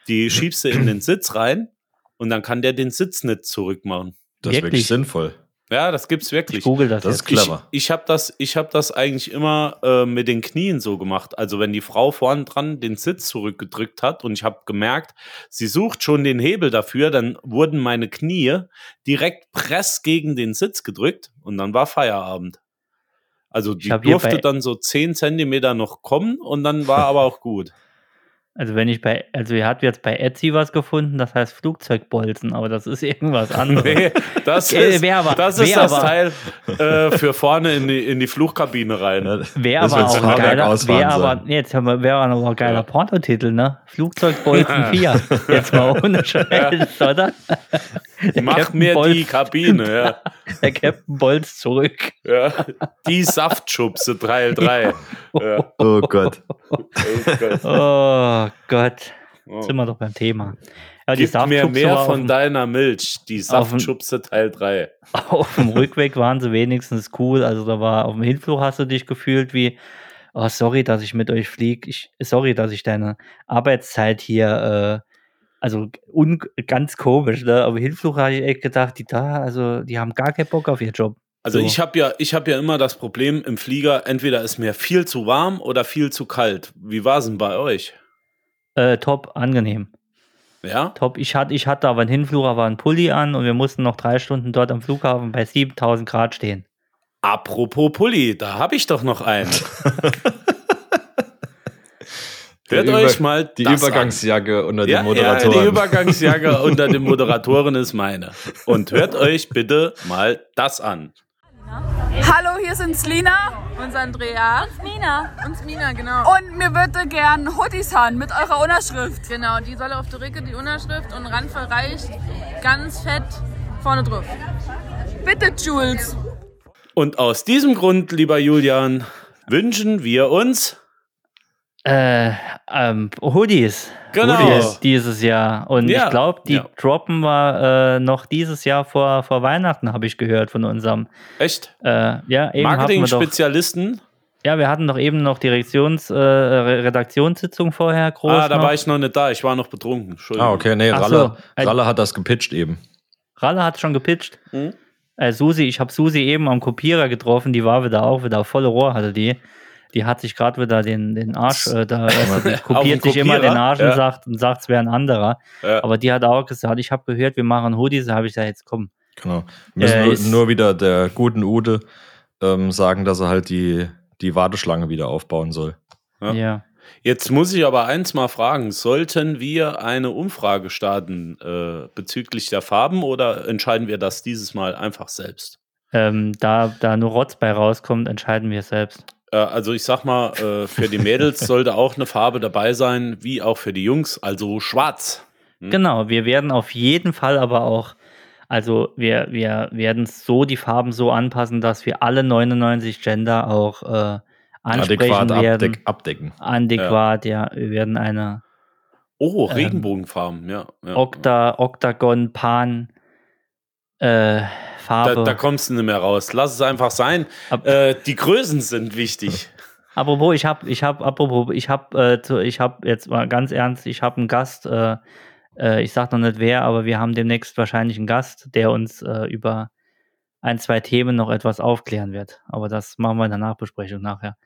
die schiebst du in den Sitz rein und dann kann der den Sitz nicht zurückmachen. Das ist wirklich Wirklich? sinnvoll. Ja, das gibt's ich wirklich. google das, Das jetzt. ist clever. Ich, ich habe das, ich hab das eigentlich immer äh, mit den Knien so gemacht. Also wenn die Frau vorn dran den Sitz zurückgedrückt hat und ich habe gemerkt, sie sucht schon den Hebel dafür, dann wurden meine Knie direkt press gegen den Sitz gedrückt und dann war Feierabend. Also die durfte dann so 10 Zentimeter noch kommen und dann war aber auch gut. (laughs) Also wenn ich bei, also ihr habt jetzt bei Etsy was gefunden, das heißt Flugzeugbolzen, aber das ist irgendwas (laughs) anderes. Nee, das ist, wär aber- das, ist das aber- Teil äh, für vorne in die, in die Flugkabine rein. Aber wird's auch ein geiler, wäre aber, jetzt haben wir, wäre aber ein geiler Ja. Pornotitel, ne? Flugzeugbolzen (laughs) 4. Jetzt mal ohne Scheiß, oder? (laughs) Der Mach Captain mir Bolz- die Kabine, ja. (laughs) Der Captain Bolz zurück. Ja, die Saftschubse Teil 3. Ja. (laughs) Oh Gott. Oh Gott. Oh Gott. Oh. Sind wir doch beim Thema. Ja, die Gib mir Saftschubse mehr von dem- deiner Milch. Die Saftschubse Teil 3. auf dem Rückweg waren sie wenigstens cool. Also da war auf dem Hinflug hast du dich gefühlt wie oh, sorry, dass ich mit euch fliege. Sorry, dass ich deine Arbeitszeit hier, äh, also un, ganz komisch, ne? Aber Hinflug habe ich echt gedacht, die da, also die haben gar keinen Bock auf ihren Job. Also So. ich habe ja, ich habe ja immer das Problem im Flieger, entweder ist mir viel zu warm oder viel zu kalt. Wie war es denn bei euch? Äh, top, angenehm. Ja? Top. Ich hatte, ich hatte aber einen Hinflug, aber einen Pulli an und wir mussten noch drei Stunden dort am Flughafen bei 7000 Grad stehen. Apropos Pulli, da habe ich doch noch einen. (laughs) Hört Die euch Über- mal Die das Übergangsjacke unter an. Ja, den ja, Moderatoren. die Übergangsjacke (laughs) unter den Moderatoren ist meine. Und hört euch bitte mal das an. Hallo, hier sind Lina Und Andrea. Mina. Und Mina, genau. und mir würde gern Hoodies haben mit eurer Unterschrift. Genau, die soll auf der Ricke die Unterschrift und Randvoll reicht ganz fett vorne drauf. Bitte, Jules. Und aus diesem Grund, lieber Julian, wünschen wir uns Äh, ähm, Hoodies. Genau. Hoodies dieses Jahr. Und Ja, ich glaube, die ja. droppen wir äh, noch dieses Jahr vor, vor Weihnachten, habe ich gehört von unserem. echt Äh, ja, eben hatten wir doch, Marketing-Spezialisten. ja, wir hatten doch eben noch Direktions, äh, Re- Redaktionssitzung vorher groß. Ah, da noch. war ich noch nicht da. Ich war noch betrunken. Entschuldigung. Ah, okay, nee, Ralle, so. Ralle hat das gepitcht eben. Ralle hat schon gepitcht. Mhm. Äh, Susi, ich habe Susi eben am Kopierer getroffen, die war wieder auch wieder auf volle Rohr hatte die. Die hat sich gerade wieder den, den Arsch, äh, da (laughs) also die Auf kopiert sich immer den? Arsch Ja. und sagt, und sagt, es wäre ein anderer. Ja. Aber die hat auch gesagt, ich habe gehört, wir machen Hoodies, da habe ich gesagt, jetzt komm. Genau. Müssen Äh, nur, ist- nur wieder der guten Ude ähm, sagen, dass er halt die, die Warteschlange wieder aufbauen soll. Ja. Ja. Jetzt muss ich aber eins mal fragen: Sollten wir eine Umfrage starten äh, bezüglich der Farben oder entscheiden wir das dieses Mal einfach selbst? Ähm, da, da nur Rotz bei rauskommt, entscheiden wir selbst. Äh, also, ich sag mal, äh, für die Mädels (laughs) sollte auch eine Farbe dabei sein, wie auch für die Jungs, also schwarz. Hm? Genau, wir werden auf jeden Fall aber auch, also wir, wir werden so die Farben so anpassen, dass wir alle 99 Gender auch äh, ansprechen Adäquat werden. abdeck, abdecken. Adäquat, ja. Wir werden eine Oh, Ähm, Regenbogenfarben, ja. ja. Okta, Octagon, Pan äh, Farbe. Da, da kommst du nicht mehr raus. Lass es einfach sein. Ab- Äh, die Größen sind wichtig. (laughs) Apropos, ich habe, ich habe, apropos, ich habe, äh, ich habe jetzt mal ganz ernst, ich habe einen Gast. Äh, äh, ich sag noch nicht wer, aber wir haben demnächst wahrscheinlich einen Gast, der uns äh, über ein, zwei Themen noch etwas aufklären wird. Aber das machen wir in der Nachbesprechung nachher.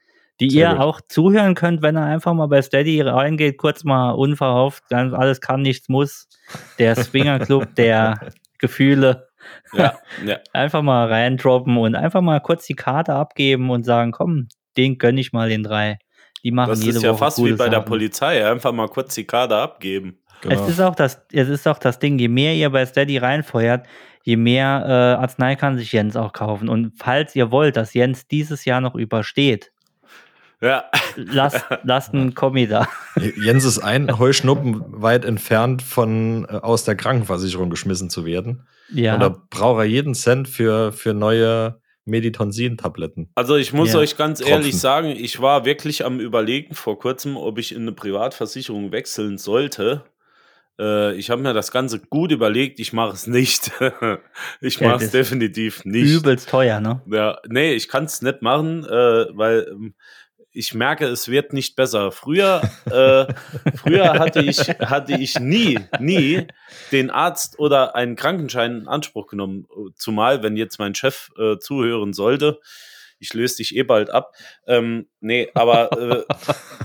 Die Sehr ihr gut. auch zuhören könnt, wenn ihr einfach mal bei Steady reingeht, kurz mal unverhofft, dann alles kann, nichts muss. Der Swinger Club der (laughs) Gefühle. Ja, (laughs) ja. Einfach mal reindroppen und einfach mal kurz die Karte abgeben und sagen, komm, den gönn ich mal den drei. Die machen Das jede ist ja Woche fast wie bei der Sachen. Polizei. Einfach mal kurz die Karte abgeben. Genau. Es ist auch das, es ist auch das Ding, je mehr ihr bei Steady reinfeuert, je mehr äh, Arznei kann sich Jens auch kaufen. Und falls ihr wollt, dass Jens dieses Jahr noch übersteht, Ja. lasst, lasst einen Kommi da. Jens ist ein Heuschnuppen weit entfernt von äh, aus der Krankenversicherung geschmissen zu werden. Ja. Und da braucht er jeden Cent für, für neue Meditonsin-Tabletten. Also ich muss Ja. euch ganz Tropfen. ehrlich sagen, ich war wirklich am überlegen vor kurzem, ob ich in eine Privatversicherung wechseln sollte. Äh, ich habe mir das Ganze gut überlegt, ich mache es nicht. (laughs) ich mache es definitiv nicht. Übelst teuer, ne? Ja, nee, ich kann es nicht machen, äh, weil ähm, ich merke, es wird nicht besser. Früher, äh, (laughs) früher hatte ich, hatte ich nie, nie den Arzt oder einen Krankenschein in Anspruch genommen. Zumal, wenn jetzt mein Chef äh, zuhören sollte, ich löse dich eh bald ab. Ähm, nee, aber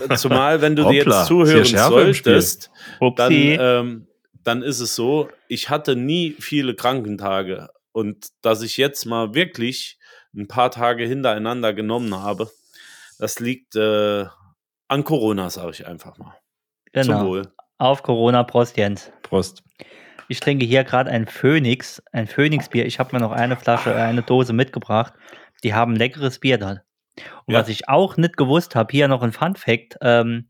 äh, zumal, wenn du dir Hoppla, jetzt ist zuhören solltest, dann, ähm, dann ist es so, ich hatte nie viele Krankentage. Und dass ich jetzt mal wirklich ein paar Tage hintereinander genommen habe, das liegt äh, an Corona, sage ich einfach mal. Zum genau. Wohl. Auf Corona, Prost, Jens. Prost. Ich trinke hier gerade ein Phoenix, ein Phoenix-Bier. Ich habe mir noch eine Flasche, äh, eine Dose mitgebracht. Die haben leckeres Bier dort. Und Ja. was ich auch nicht gewusst habe, hier noch ein Fun-Fact: ähm,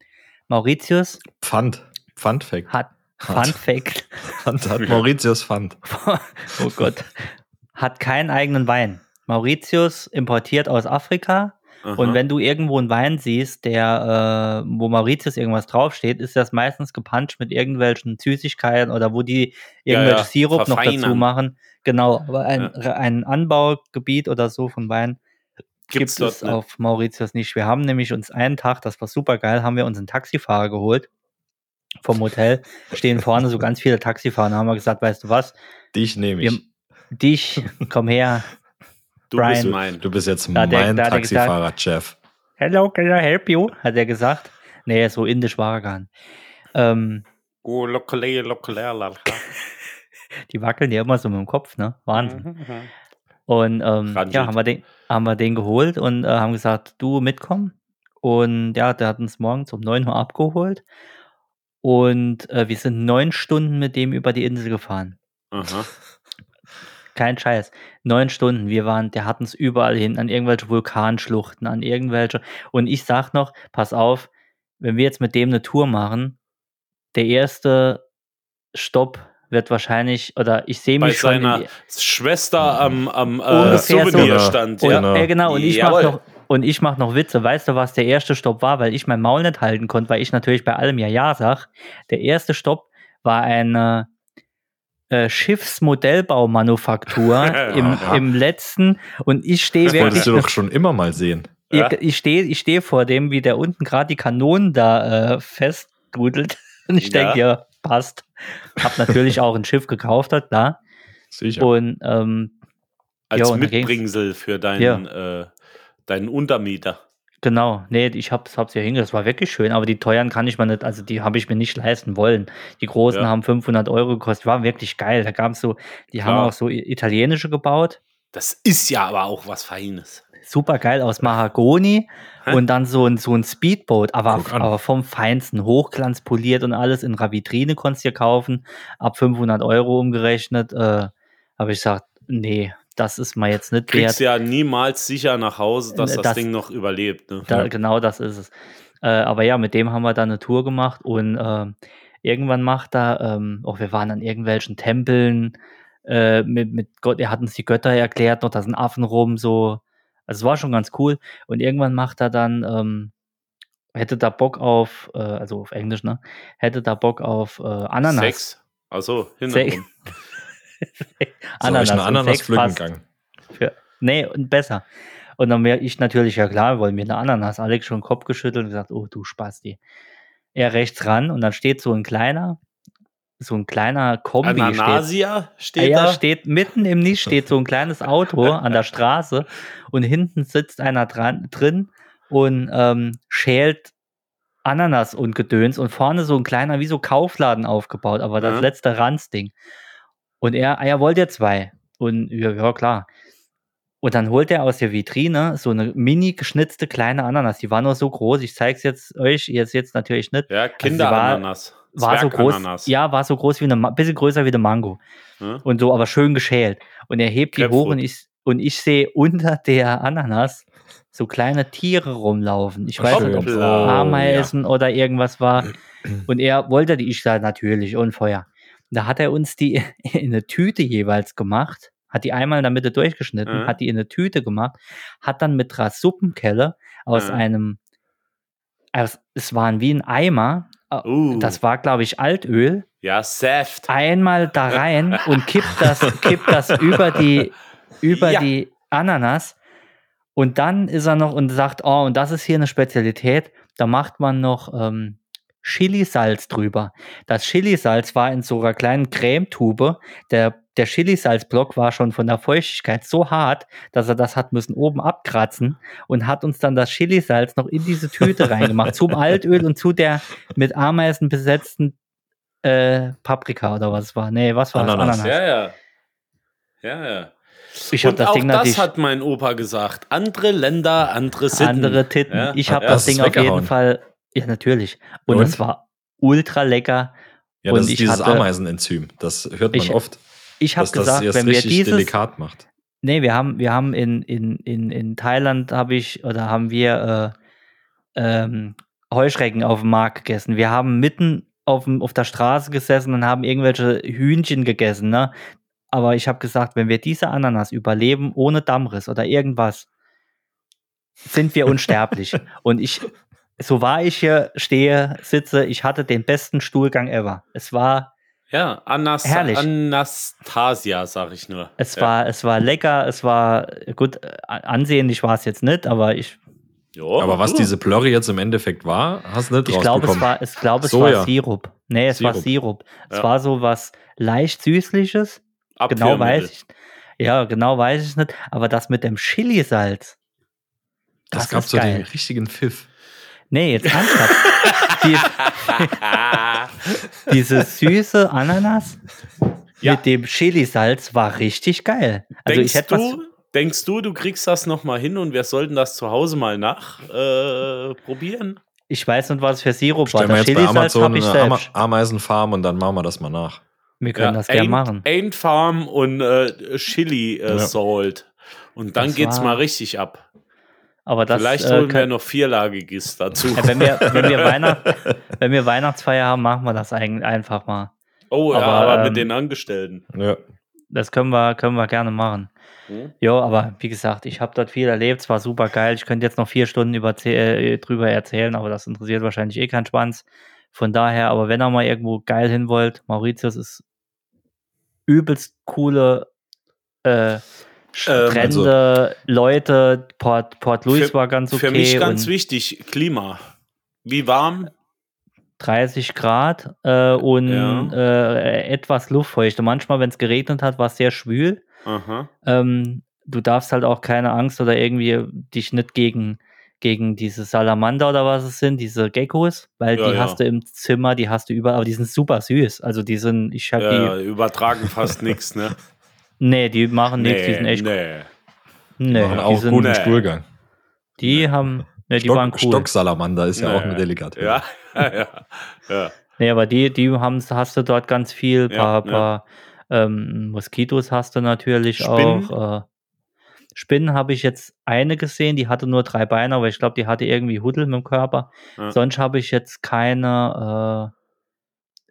Mauritius Pfand. Pfand-Fact. hat, Hat. Fun-Fact, Pfand (laughs) hat Mauritius Pfand. (laughs) oh Gott, hat keinen eigenen Wein. Mauritius importiert aus Afrika. Und wenn du irgendwo einen Wein siehst, der, äh, wo Mauritius irgendwas draufsteht, ist das meistens gepanscht mit irgendwelchen Süßigkeiten oder wo die Ja, irgendwelche ja, Sirup noch dazu machen. Genau, aber ein, ein Anbaugebiet oder so von Wein Gibt's gibt es nicht. auf Mauritius nicht. Wir haben nämlich uns einen Tag, das war super geil, haben wir uns einen Taxifahrer geholt vom Hotel. (laughs) Stehen vorne so ganz viele Taxifahrer. Da haben wir gesagt, weißt du was? Dich nehme Wir, ich. dich, komm her. Du Brian. bist mein. Du bist jetzt der- mein da hat er gesagt- Taxifahrer, Jeff. Hello, can I help you? Hat er gesagt. Nee, so indisch war er gar nicht. Ähm, Oh, lokale, lokale, lala. (laughs) die wackeln ja immer so mit dem Kopf, ne? Wahnsinn. Mhm. Und ähm, ja, haben wir, den, haben wir den geholt und äh, haben gesagt, du mitkommen. Und ja, der hat uns morgens um 9 Uhr abgeholt. Und äh, wir sind neun Stunden mit dem über die Insel gefahren. Aha. Kein Scheiß. Neun Stunden. Wir waren, der hat uns überall hin, an irgendwelche Vulkanschluchten, an irgendwelche. Und ich sag noch, pass auf, wenn wir jetzt mit dem eine Tour machen, der erste Stopp wird wahrscheinlich, oder ich sehe Bei mich schon. in seiner Schwester am, am äh, so. Souvenirstand. Und, Ja. Genau. äh, genau, und ich mach Jawohl. noch und ich mach noch Witze. Weißt du, was der erste Stopp war, weil ich mein Maul nicht halten konnte, weil ich natürlich bei allem ja ja sag. Der erste Stopp war eine äh, Schiffsmodellbaumanufaktur (laughs) im, Ja. im letzten und ich stehe Das wolltest du doch schon immer mal sehen. Ich, ich stehe ich steh vor dem, wie der unten gerade die Kanonen da äh, festdudelt (laughs) und ich denke, ja, passt. Hab natürlich auch ein Schiff gekauft, hat klar. Sicher. Und ähm, Als da ging's- Mitbringsel für deinen, äh, deinen Untermieter. Genau, nee, ich hab's, hab's ja hingelegt, das war wirklich schön, aber die teuren kann ich mir nicht, also die habe ich mir nicht leisten wollen. Die großen Ja. haben 500 Euro gekostet, war wirklich geil. Da gab's so, die haben Klar. auch so italienische gebaut, Das ist ja aber auch was Feines. super geil aus Mahagoni Hä? und dann so ein, so ein Speedboat, aber, aber vom Feinsten, hochglanzpoliert und alles in einer Vitrine konntest du dir kaufen, ab 500 Euro umgerechnet, äh, habe ich gesagt, nee, das ist mal jetzt nicht wert. Kriegst ja niemals sicher nach Hause, dass Äh, das, das- Ding noch überlebt. Ne? Da. Genau das ist es. Äh, aber ja, mit dem haben wir dann eine Tour gemacht und ähm, irgendwann macht er, ähm, auch wir waren an irgendwelchen Tempeln äh, mit, mit Gott, er hat uns die Götter erklärt, noch da sind Affen rum, so. Also es war schon ganz cool. Und irgendwann macht er dann, ähm, hätte da Bock auf, äh, also auf Englisch, ne? Hätte da Bock auf äh, Ananas. Sex. Achso, Sex. (laughs) ich eine und Ananas pflücken gegangen? Für, nee, und besser. Und dann wäre ich natürlich, ja klar, wollen wir eine Ananas. Alex schon den Kopf geschüttelt und gesagt, oh du Spasti. Er rechts ran und dann steht so ein kleiner, so ein kleiner Kombi. Steht, Ananasia steht ja, da. steht mitten im Nisch steht so ein kleines Auto (laughs) an der Straße und hinten sitzt einer dran, drin und ähm, schält Ananas und Gedöns und vorne so ein kleiner, wie so Kaufladen aufgebaut, aber das Ja. letzte Ranzding. Und er, ah, er wollte ja zwei. Und ja, ja, klar. Und dann holt er aus der Vitrine so eine mini geschnitzte kleine Ananas. Die war nur so groß. Ich zeig's jetzt euch jetzt, jetzt natürlich nicht. Ja, Also Kinderananas. War so groß. Ja, war so groß wie eine, bisschen größer wie eine Mango Ja. und so, aber schön geschält. Und er hebt die hoch und ich, und ich sehe unter der Ananas so kleine Tiere rumlaufen. Ich weiß nicht, ob es. Ameisen oder irgendwas war. Und er wollte die, ich sage natürlich, und Feuer. Da hat er uns die (laughs) in eine Tüte jeweils gemacht, hat die einmal in der Mitte durchgeschnitten, Mhm. hat die in eine Tüte gemacht, hat dann mit einer Suppenkelle aus Mhm. einem, aus, es waren wie ein Eimer, äh, Uh, das war, glaube ich, Altöl, ja, Saft. einmal da rein (laughs) und kippt das, kippt das über die, über Ja. die Ananas. Und dann ist er noch und sagt, oh, und das ist hier eine Spezialität. Da macht man noch ähm, Chilisalz drüber. Das Chilisalz war in so einer kleinen Cremetube. Der, der Chilisalzblock war schon von der Feuchtigkeit so hart, dass er das hat müssen oben abkratzen und hat uns dann das Chilisalz noch in diese Tüte reingemacht. Zum Altöl und zu der mit Ameisen besetzten äh, Paprika oder was es war. Nee, was war Ananas. das? Ja, ja. Ja, ja. Ich habe Und das auch Ding das natürlich hat mein Opa gesagt. Andere Länder, andere Sitten. andere Titten. Ja. Ich habe Ja, das Ding auf jeden? Fall, ja natürlich. Und, Und? es war ultra lecker. Ja, Und das ist dieses hatte- Ameisenenzym. Das hört man Ich- oft. Ich habe das gesagt, erst wenn wir dieses, delikat macht. nee, wir haben, wir haben in, in, in, in Thailand habe ich oder haben wir äh, ähm, Heuschrecken auf dem Markt gegessen. Wir haben mitten auf, dem, auf der Straße gesessen und haben irgendwelche Hühnchen gegessen, ne? Aber ich habe gesagt, wenn wir diese Ananas überleben ohne Dammriss oder irgendwas, sind wir (laughs) unsterblich. und ich, so war ich hier stehe, sitze, ich hatte den besten Stuhlgang ever. Es war Ja, Anas Herrlich. Anastasia, sag ich nur. Es ja. war, es war lecker, es war gut, ansehnlich war es jetzt nicht, aber ich, Jo, Aber was du. diese Plörre jetzt im Endeffekt war, hast du nicht ich glaube, es war, ich glaube, es Soja. war Sirup. Nee, es war Sirup. Sirup. Es Ja. war so was leicht süßliches. Genau weiß ich. Ja, genau weiß ich nicht. Aber das mit dem Chilisalz. das Das, gab ist so den geil. richtigen Pfiff. Nee, jetzt ernsthaft. Die, diese süße Ananas Ja. mit dem Chilisalz war richtig geil. Also denkst, ich hätte was. du, denkst du, du kriegst das nochmal hin und wir sollten das zu Hause mal nachprobieren? Äh? Ich weiß nicht, was für Sirup war. Das Chilisalz habe ich eine selbst. Ameisenfarm und dann machen wir das mal nach. Wir können das gerne machen. Ain't Farm und äh, Chili äh, Ja. Salt. Und dann Das geht's mal richtig ab. Aber das Vielleicht äh, holen wir können, noch vierlagiges dazu. Ja, wenn, wir, wenn, wir (laughs) Weihnacht, wenn wir Weihnachtsfeier haben, machen wir das eigentlich einfach mal. oh, ja, aber, aber ähm, mit den Angestellten. Ja. Das können wir, können wir gerne machen. Hm? Ja, aber wie gesagt, ich habe dort viel erlebt, es war super geil. Ich könnte jetzt noch vier Stunden über, äh, drüber erzählen, aber das interessiert wahrscheinlich eh keinen Schwanz. Von daher, aber wenn ihr mal irgendwo geil hin wollt, Mauritius ist übelst coole äh, Strände, Leute, Port, Port Louis Ähm, Für- war ganz okay. Für mich ganz wichtig, Klima. Wie warm? 30 Grad äh, und Ja. äh, etwas Luftfeuchte. Manchmal, wenn es geregnet hat, war es sehr schwül. Ähm, du darfst halt auch keine Angst oder irgendwie dich nicht gegen, gegen diese Salamander oder was es sind, diese Geckos, weil Ja, die ja. hast du im Zimmer, die hast du überall, aber die sind super süß. Also die sind, ich habe Ja, übertragen fast (laughs) nichts, ne? Die, nee, die machen nichts, die sind echt, nee. nee, Machen die, auch sind, guten nee. Stuhlgang. die haben, nee, die waren cool. Stocksalamander ist ja Nee. auch eine Delikatesse. (laughs) Ja, ja, ja. Nee, aber die, die haben, hast du dort ganz viel, Ja, paar, paar ähm, Moskitos hast du natürlich Spinnen? auch. Äh, Spinnen habe ich jetzt eine gesehen, die hatte nur drei Beine, aber ich glaube, die hatte irgendwie Huddel mit dem Körper. Ja. Sonst habe ich jetzt keine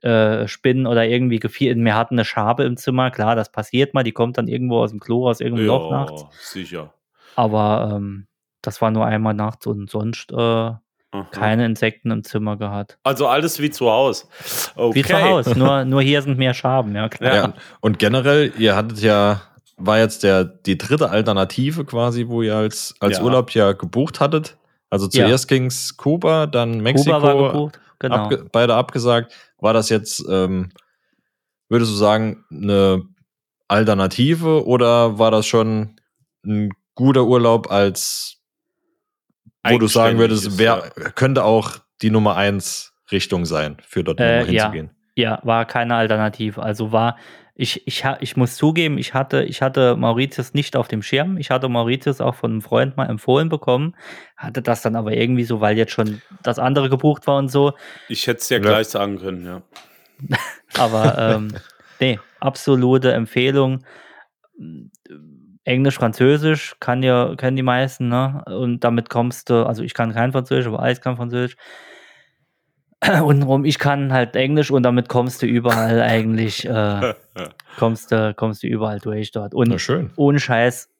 äh, Spinnen oder irgendwie gefiel. Mir hatten eine Schabe im Zimmer, klar, das passiert mal, die kommt dann irgendwo aus dem Klo, aus irgendeinem Loch nachts. sicher. Aber ähm, das war nur einmal nachts und sonst äh, keine Insekten im Zimmer gehabt. Also alles wie zu Hause. Okay. Wie zu Hause, (laughs) nur, nur hier sind mehr Schaben, ja klar. Ja. Und generell, ihr hattet ja, war jetzt der, die dritte Alternative quasi, wo ihr als, als Ja. Urlaub ja gebucht hattet. Also Ja. zuerst ging's Kuba, dann Mexiko, Kuba war gebucht, genau. abge beide abgesagt. War das jetzt, ähm, würdest du sagen, eine Alternative oder war das schon ein guter Urlaub als, wo du sagen würdest, wer könnte auch die Nummer eins Richtung sein, für dort Äh, nochmal ja. hinzugehen? Ja, war keine Alternative. Also war, ich, ich, ich muss zugeben, ich hatte, ich hatte Mauritius nicht auf dem Schirm. Ich hatte Mauritius auch von einem Freund mal empfohlen bekommen, hatte das dann aber irgendwie so, weil jetzt schon das andere gebucht war und so. Ich hätte es dir Ja. gleich sagen können, ja. (laughs) Aber ähm, nee, absolute Empfehlung. Englisch, Französisch kann ja, kennen die meisten, ne? Und damit kommst du, also ich kann kein Französisch, aber Alex kann Französisch. (clears throat) Untenrum, ich kann halt Englisch und damit kommst du überall (laughs) eigentlich, äh, kommst du, kommst du überall durch dort. Und Na schön. ohne Scheiß,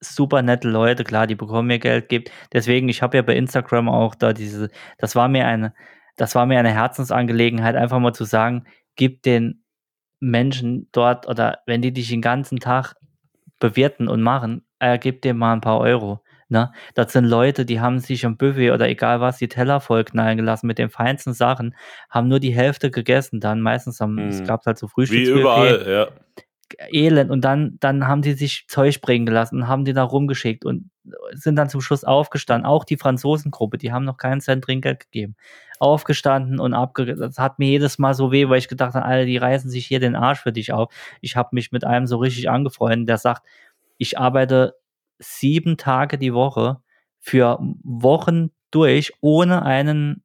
super nette Leute, klar, die bekommen mir Geld, gibt. Deswegen, ich habe ja bei Instagram auch da diese, das war mir eine, das war mir eine Herzensangelegenheit, einfach mal zu sagen, gib den Menschen dort oder wenn die dich den ganzen Tag bewirten und machen, äh, gib dir mal ein paar Euro. Ne? Das sind Leute, die haben sich am Buffet oder egal was, die Teller vollknallen gelassen mit den feinsten Sachen, haben nur die Hälfte gegessen dann. Meistens haben, es Mhm. gab halt so Wie Frühstücksbuffet. überall, ja. Elend und dann, dann haben die sich Zeug bringen gelassen und haben die da rumgeschickt und sind dann zum Schluss aufgestanden. Auch die Franzosengruppe, die haben noch keinen Cent Trinkgeld gegeben. Aufgestanden und abge... Das hat mir jedes Mal so weh, weil ich gedacht habe, Alter, die reißen sich hier den Arsch für dich auf. Ich habe mich mit einem so richtig angefreundet, der sagt, ich arbeite sieben Tage die Woche für Wochen durch, ohne einen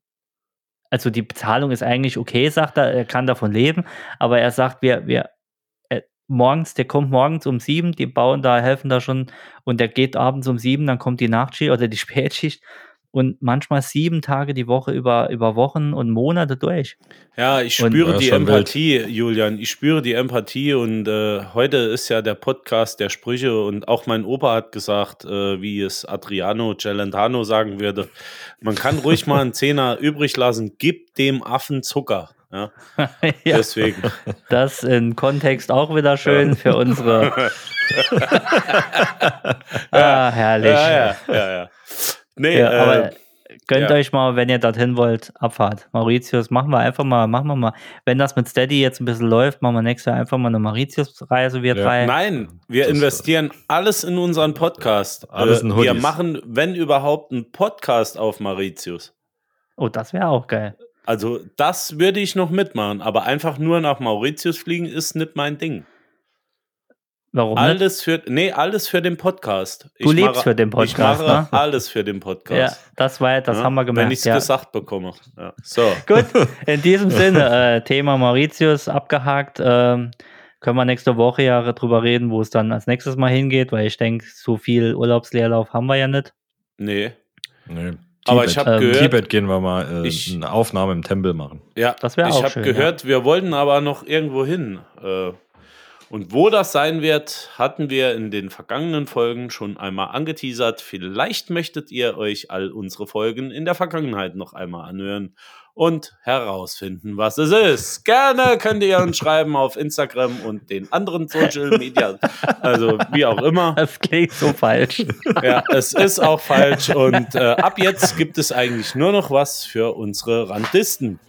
also die Bezahlung ist eigentlich okay, sagt er, er kann davon leben, aber er sagt, wir, wir, äh, morgens, der kommt morgens um sieben, die bauen da, helfen da schon und der geht abends um sieben, dann kommt die Nachtschicht oder die (laughs) Spätschicht und manchmal sieben Tage die Woche über, über Wochen und Monate durch. Ja, ich Und- spüre Ja, die schon wild. Empathie, Julian. Ich spüre die Empathie und äh, heute ist ja der Podcast der Sprüche und auch mein Opa hat gesagt, äh, wie es Adriano Celentano sagen würde, man kann ruhig mal einen Zehner übrig lassen, gib dem Affen Zucker. Ja, (laughs) ja, deswegen. das in Kontext auch wieder schön für unsere. (laughs) ah, herrlich. Ja, ja, ja, ja. Nee, Ja, äh, aber gönnt ja. euch mal, wenn ihr dorthin wollt, Abfahrt. Mauritius, machen wir einfach mal, machen wir mal. Wenn das mit Steady jetzt ein bisschen läuft, machen wir nächstes Jahr einfach mal eine Mauritius-Reise, wir Ja. drei. Nein, wir Das- investieren alles in unseren Podcast. Alles Äh, in wir machen, wenn überhaupt, einen Podcast auf Mauritius. Oh, das wäre auch geil. Also, das würde ich noch mitmachen, aber einfach nur nach Mauritius fliegen ist nicht mein Ding. Warum nicht? Alles für, nee, alles für den Podcast. Du lebst für den Ich Podcast, mache ne? alles für den Ja, Podcast. das war, das Ja, haben wir gemerkt. Wenn ich es ja. gesagt bekomme. Ja. So. Gut, in diesem (laughs) Sinne, äh, Thema Mauritius abgehakt. Ähm, können wir nächste Woche ja drüber reden, wo es dann als nächstes mal hingeht, weil ich denke, so viel Urlaubsleerlauf haben wir ja nicht. Nee. Nee. Aber Tibet. ich habe Ähm, gehört, Tibet gehen wir mal äh, Ich- eine Aufnahme im Tempel machen. Ja, Das wär ich auch habe schön, gehört, wir wollten aber noch irgendwo hin. Äh, und wo das sein wird, hatten wir in den vergangenen Folgen schon einmal angeteasert. Vielleicht möchtet ihr euch all unsere Folgen in der Vergangenheit noch einmal anhören und herausfinden, was es ist. Gerne könnt ihr uns schreiben auf Instagram und den anderen Social Media, also wie auch immer. Das klingt so falsch. Ja, es ist auch falsch und äh, ab jetzt gibt es eigentlich nur noch was für unsere Randisten.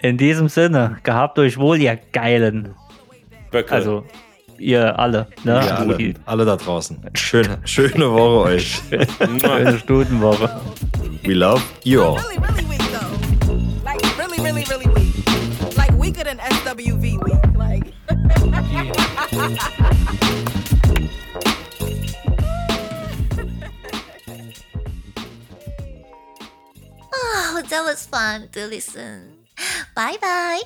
In diesem Sinne, gehabt euch wohl, ihr Geilen. Böcke. Also, ihr alle. Ne? Ja, alle, Die alle da draußen. Schöne, schöne Woche euch. schöne Stutenwoche. We love you all. Really, really weak though. Like really, really, really weak. Like weaker than SWV weak. Like. (laughs) Oh, that was fun to listen. Bye bye.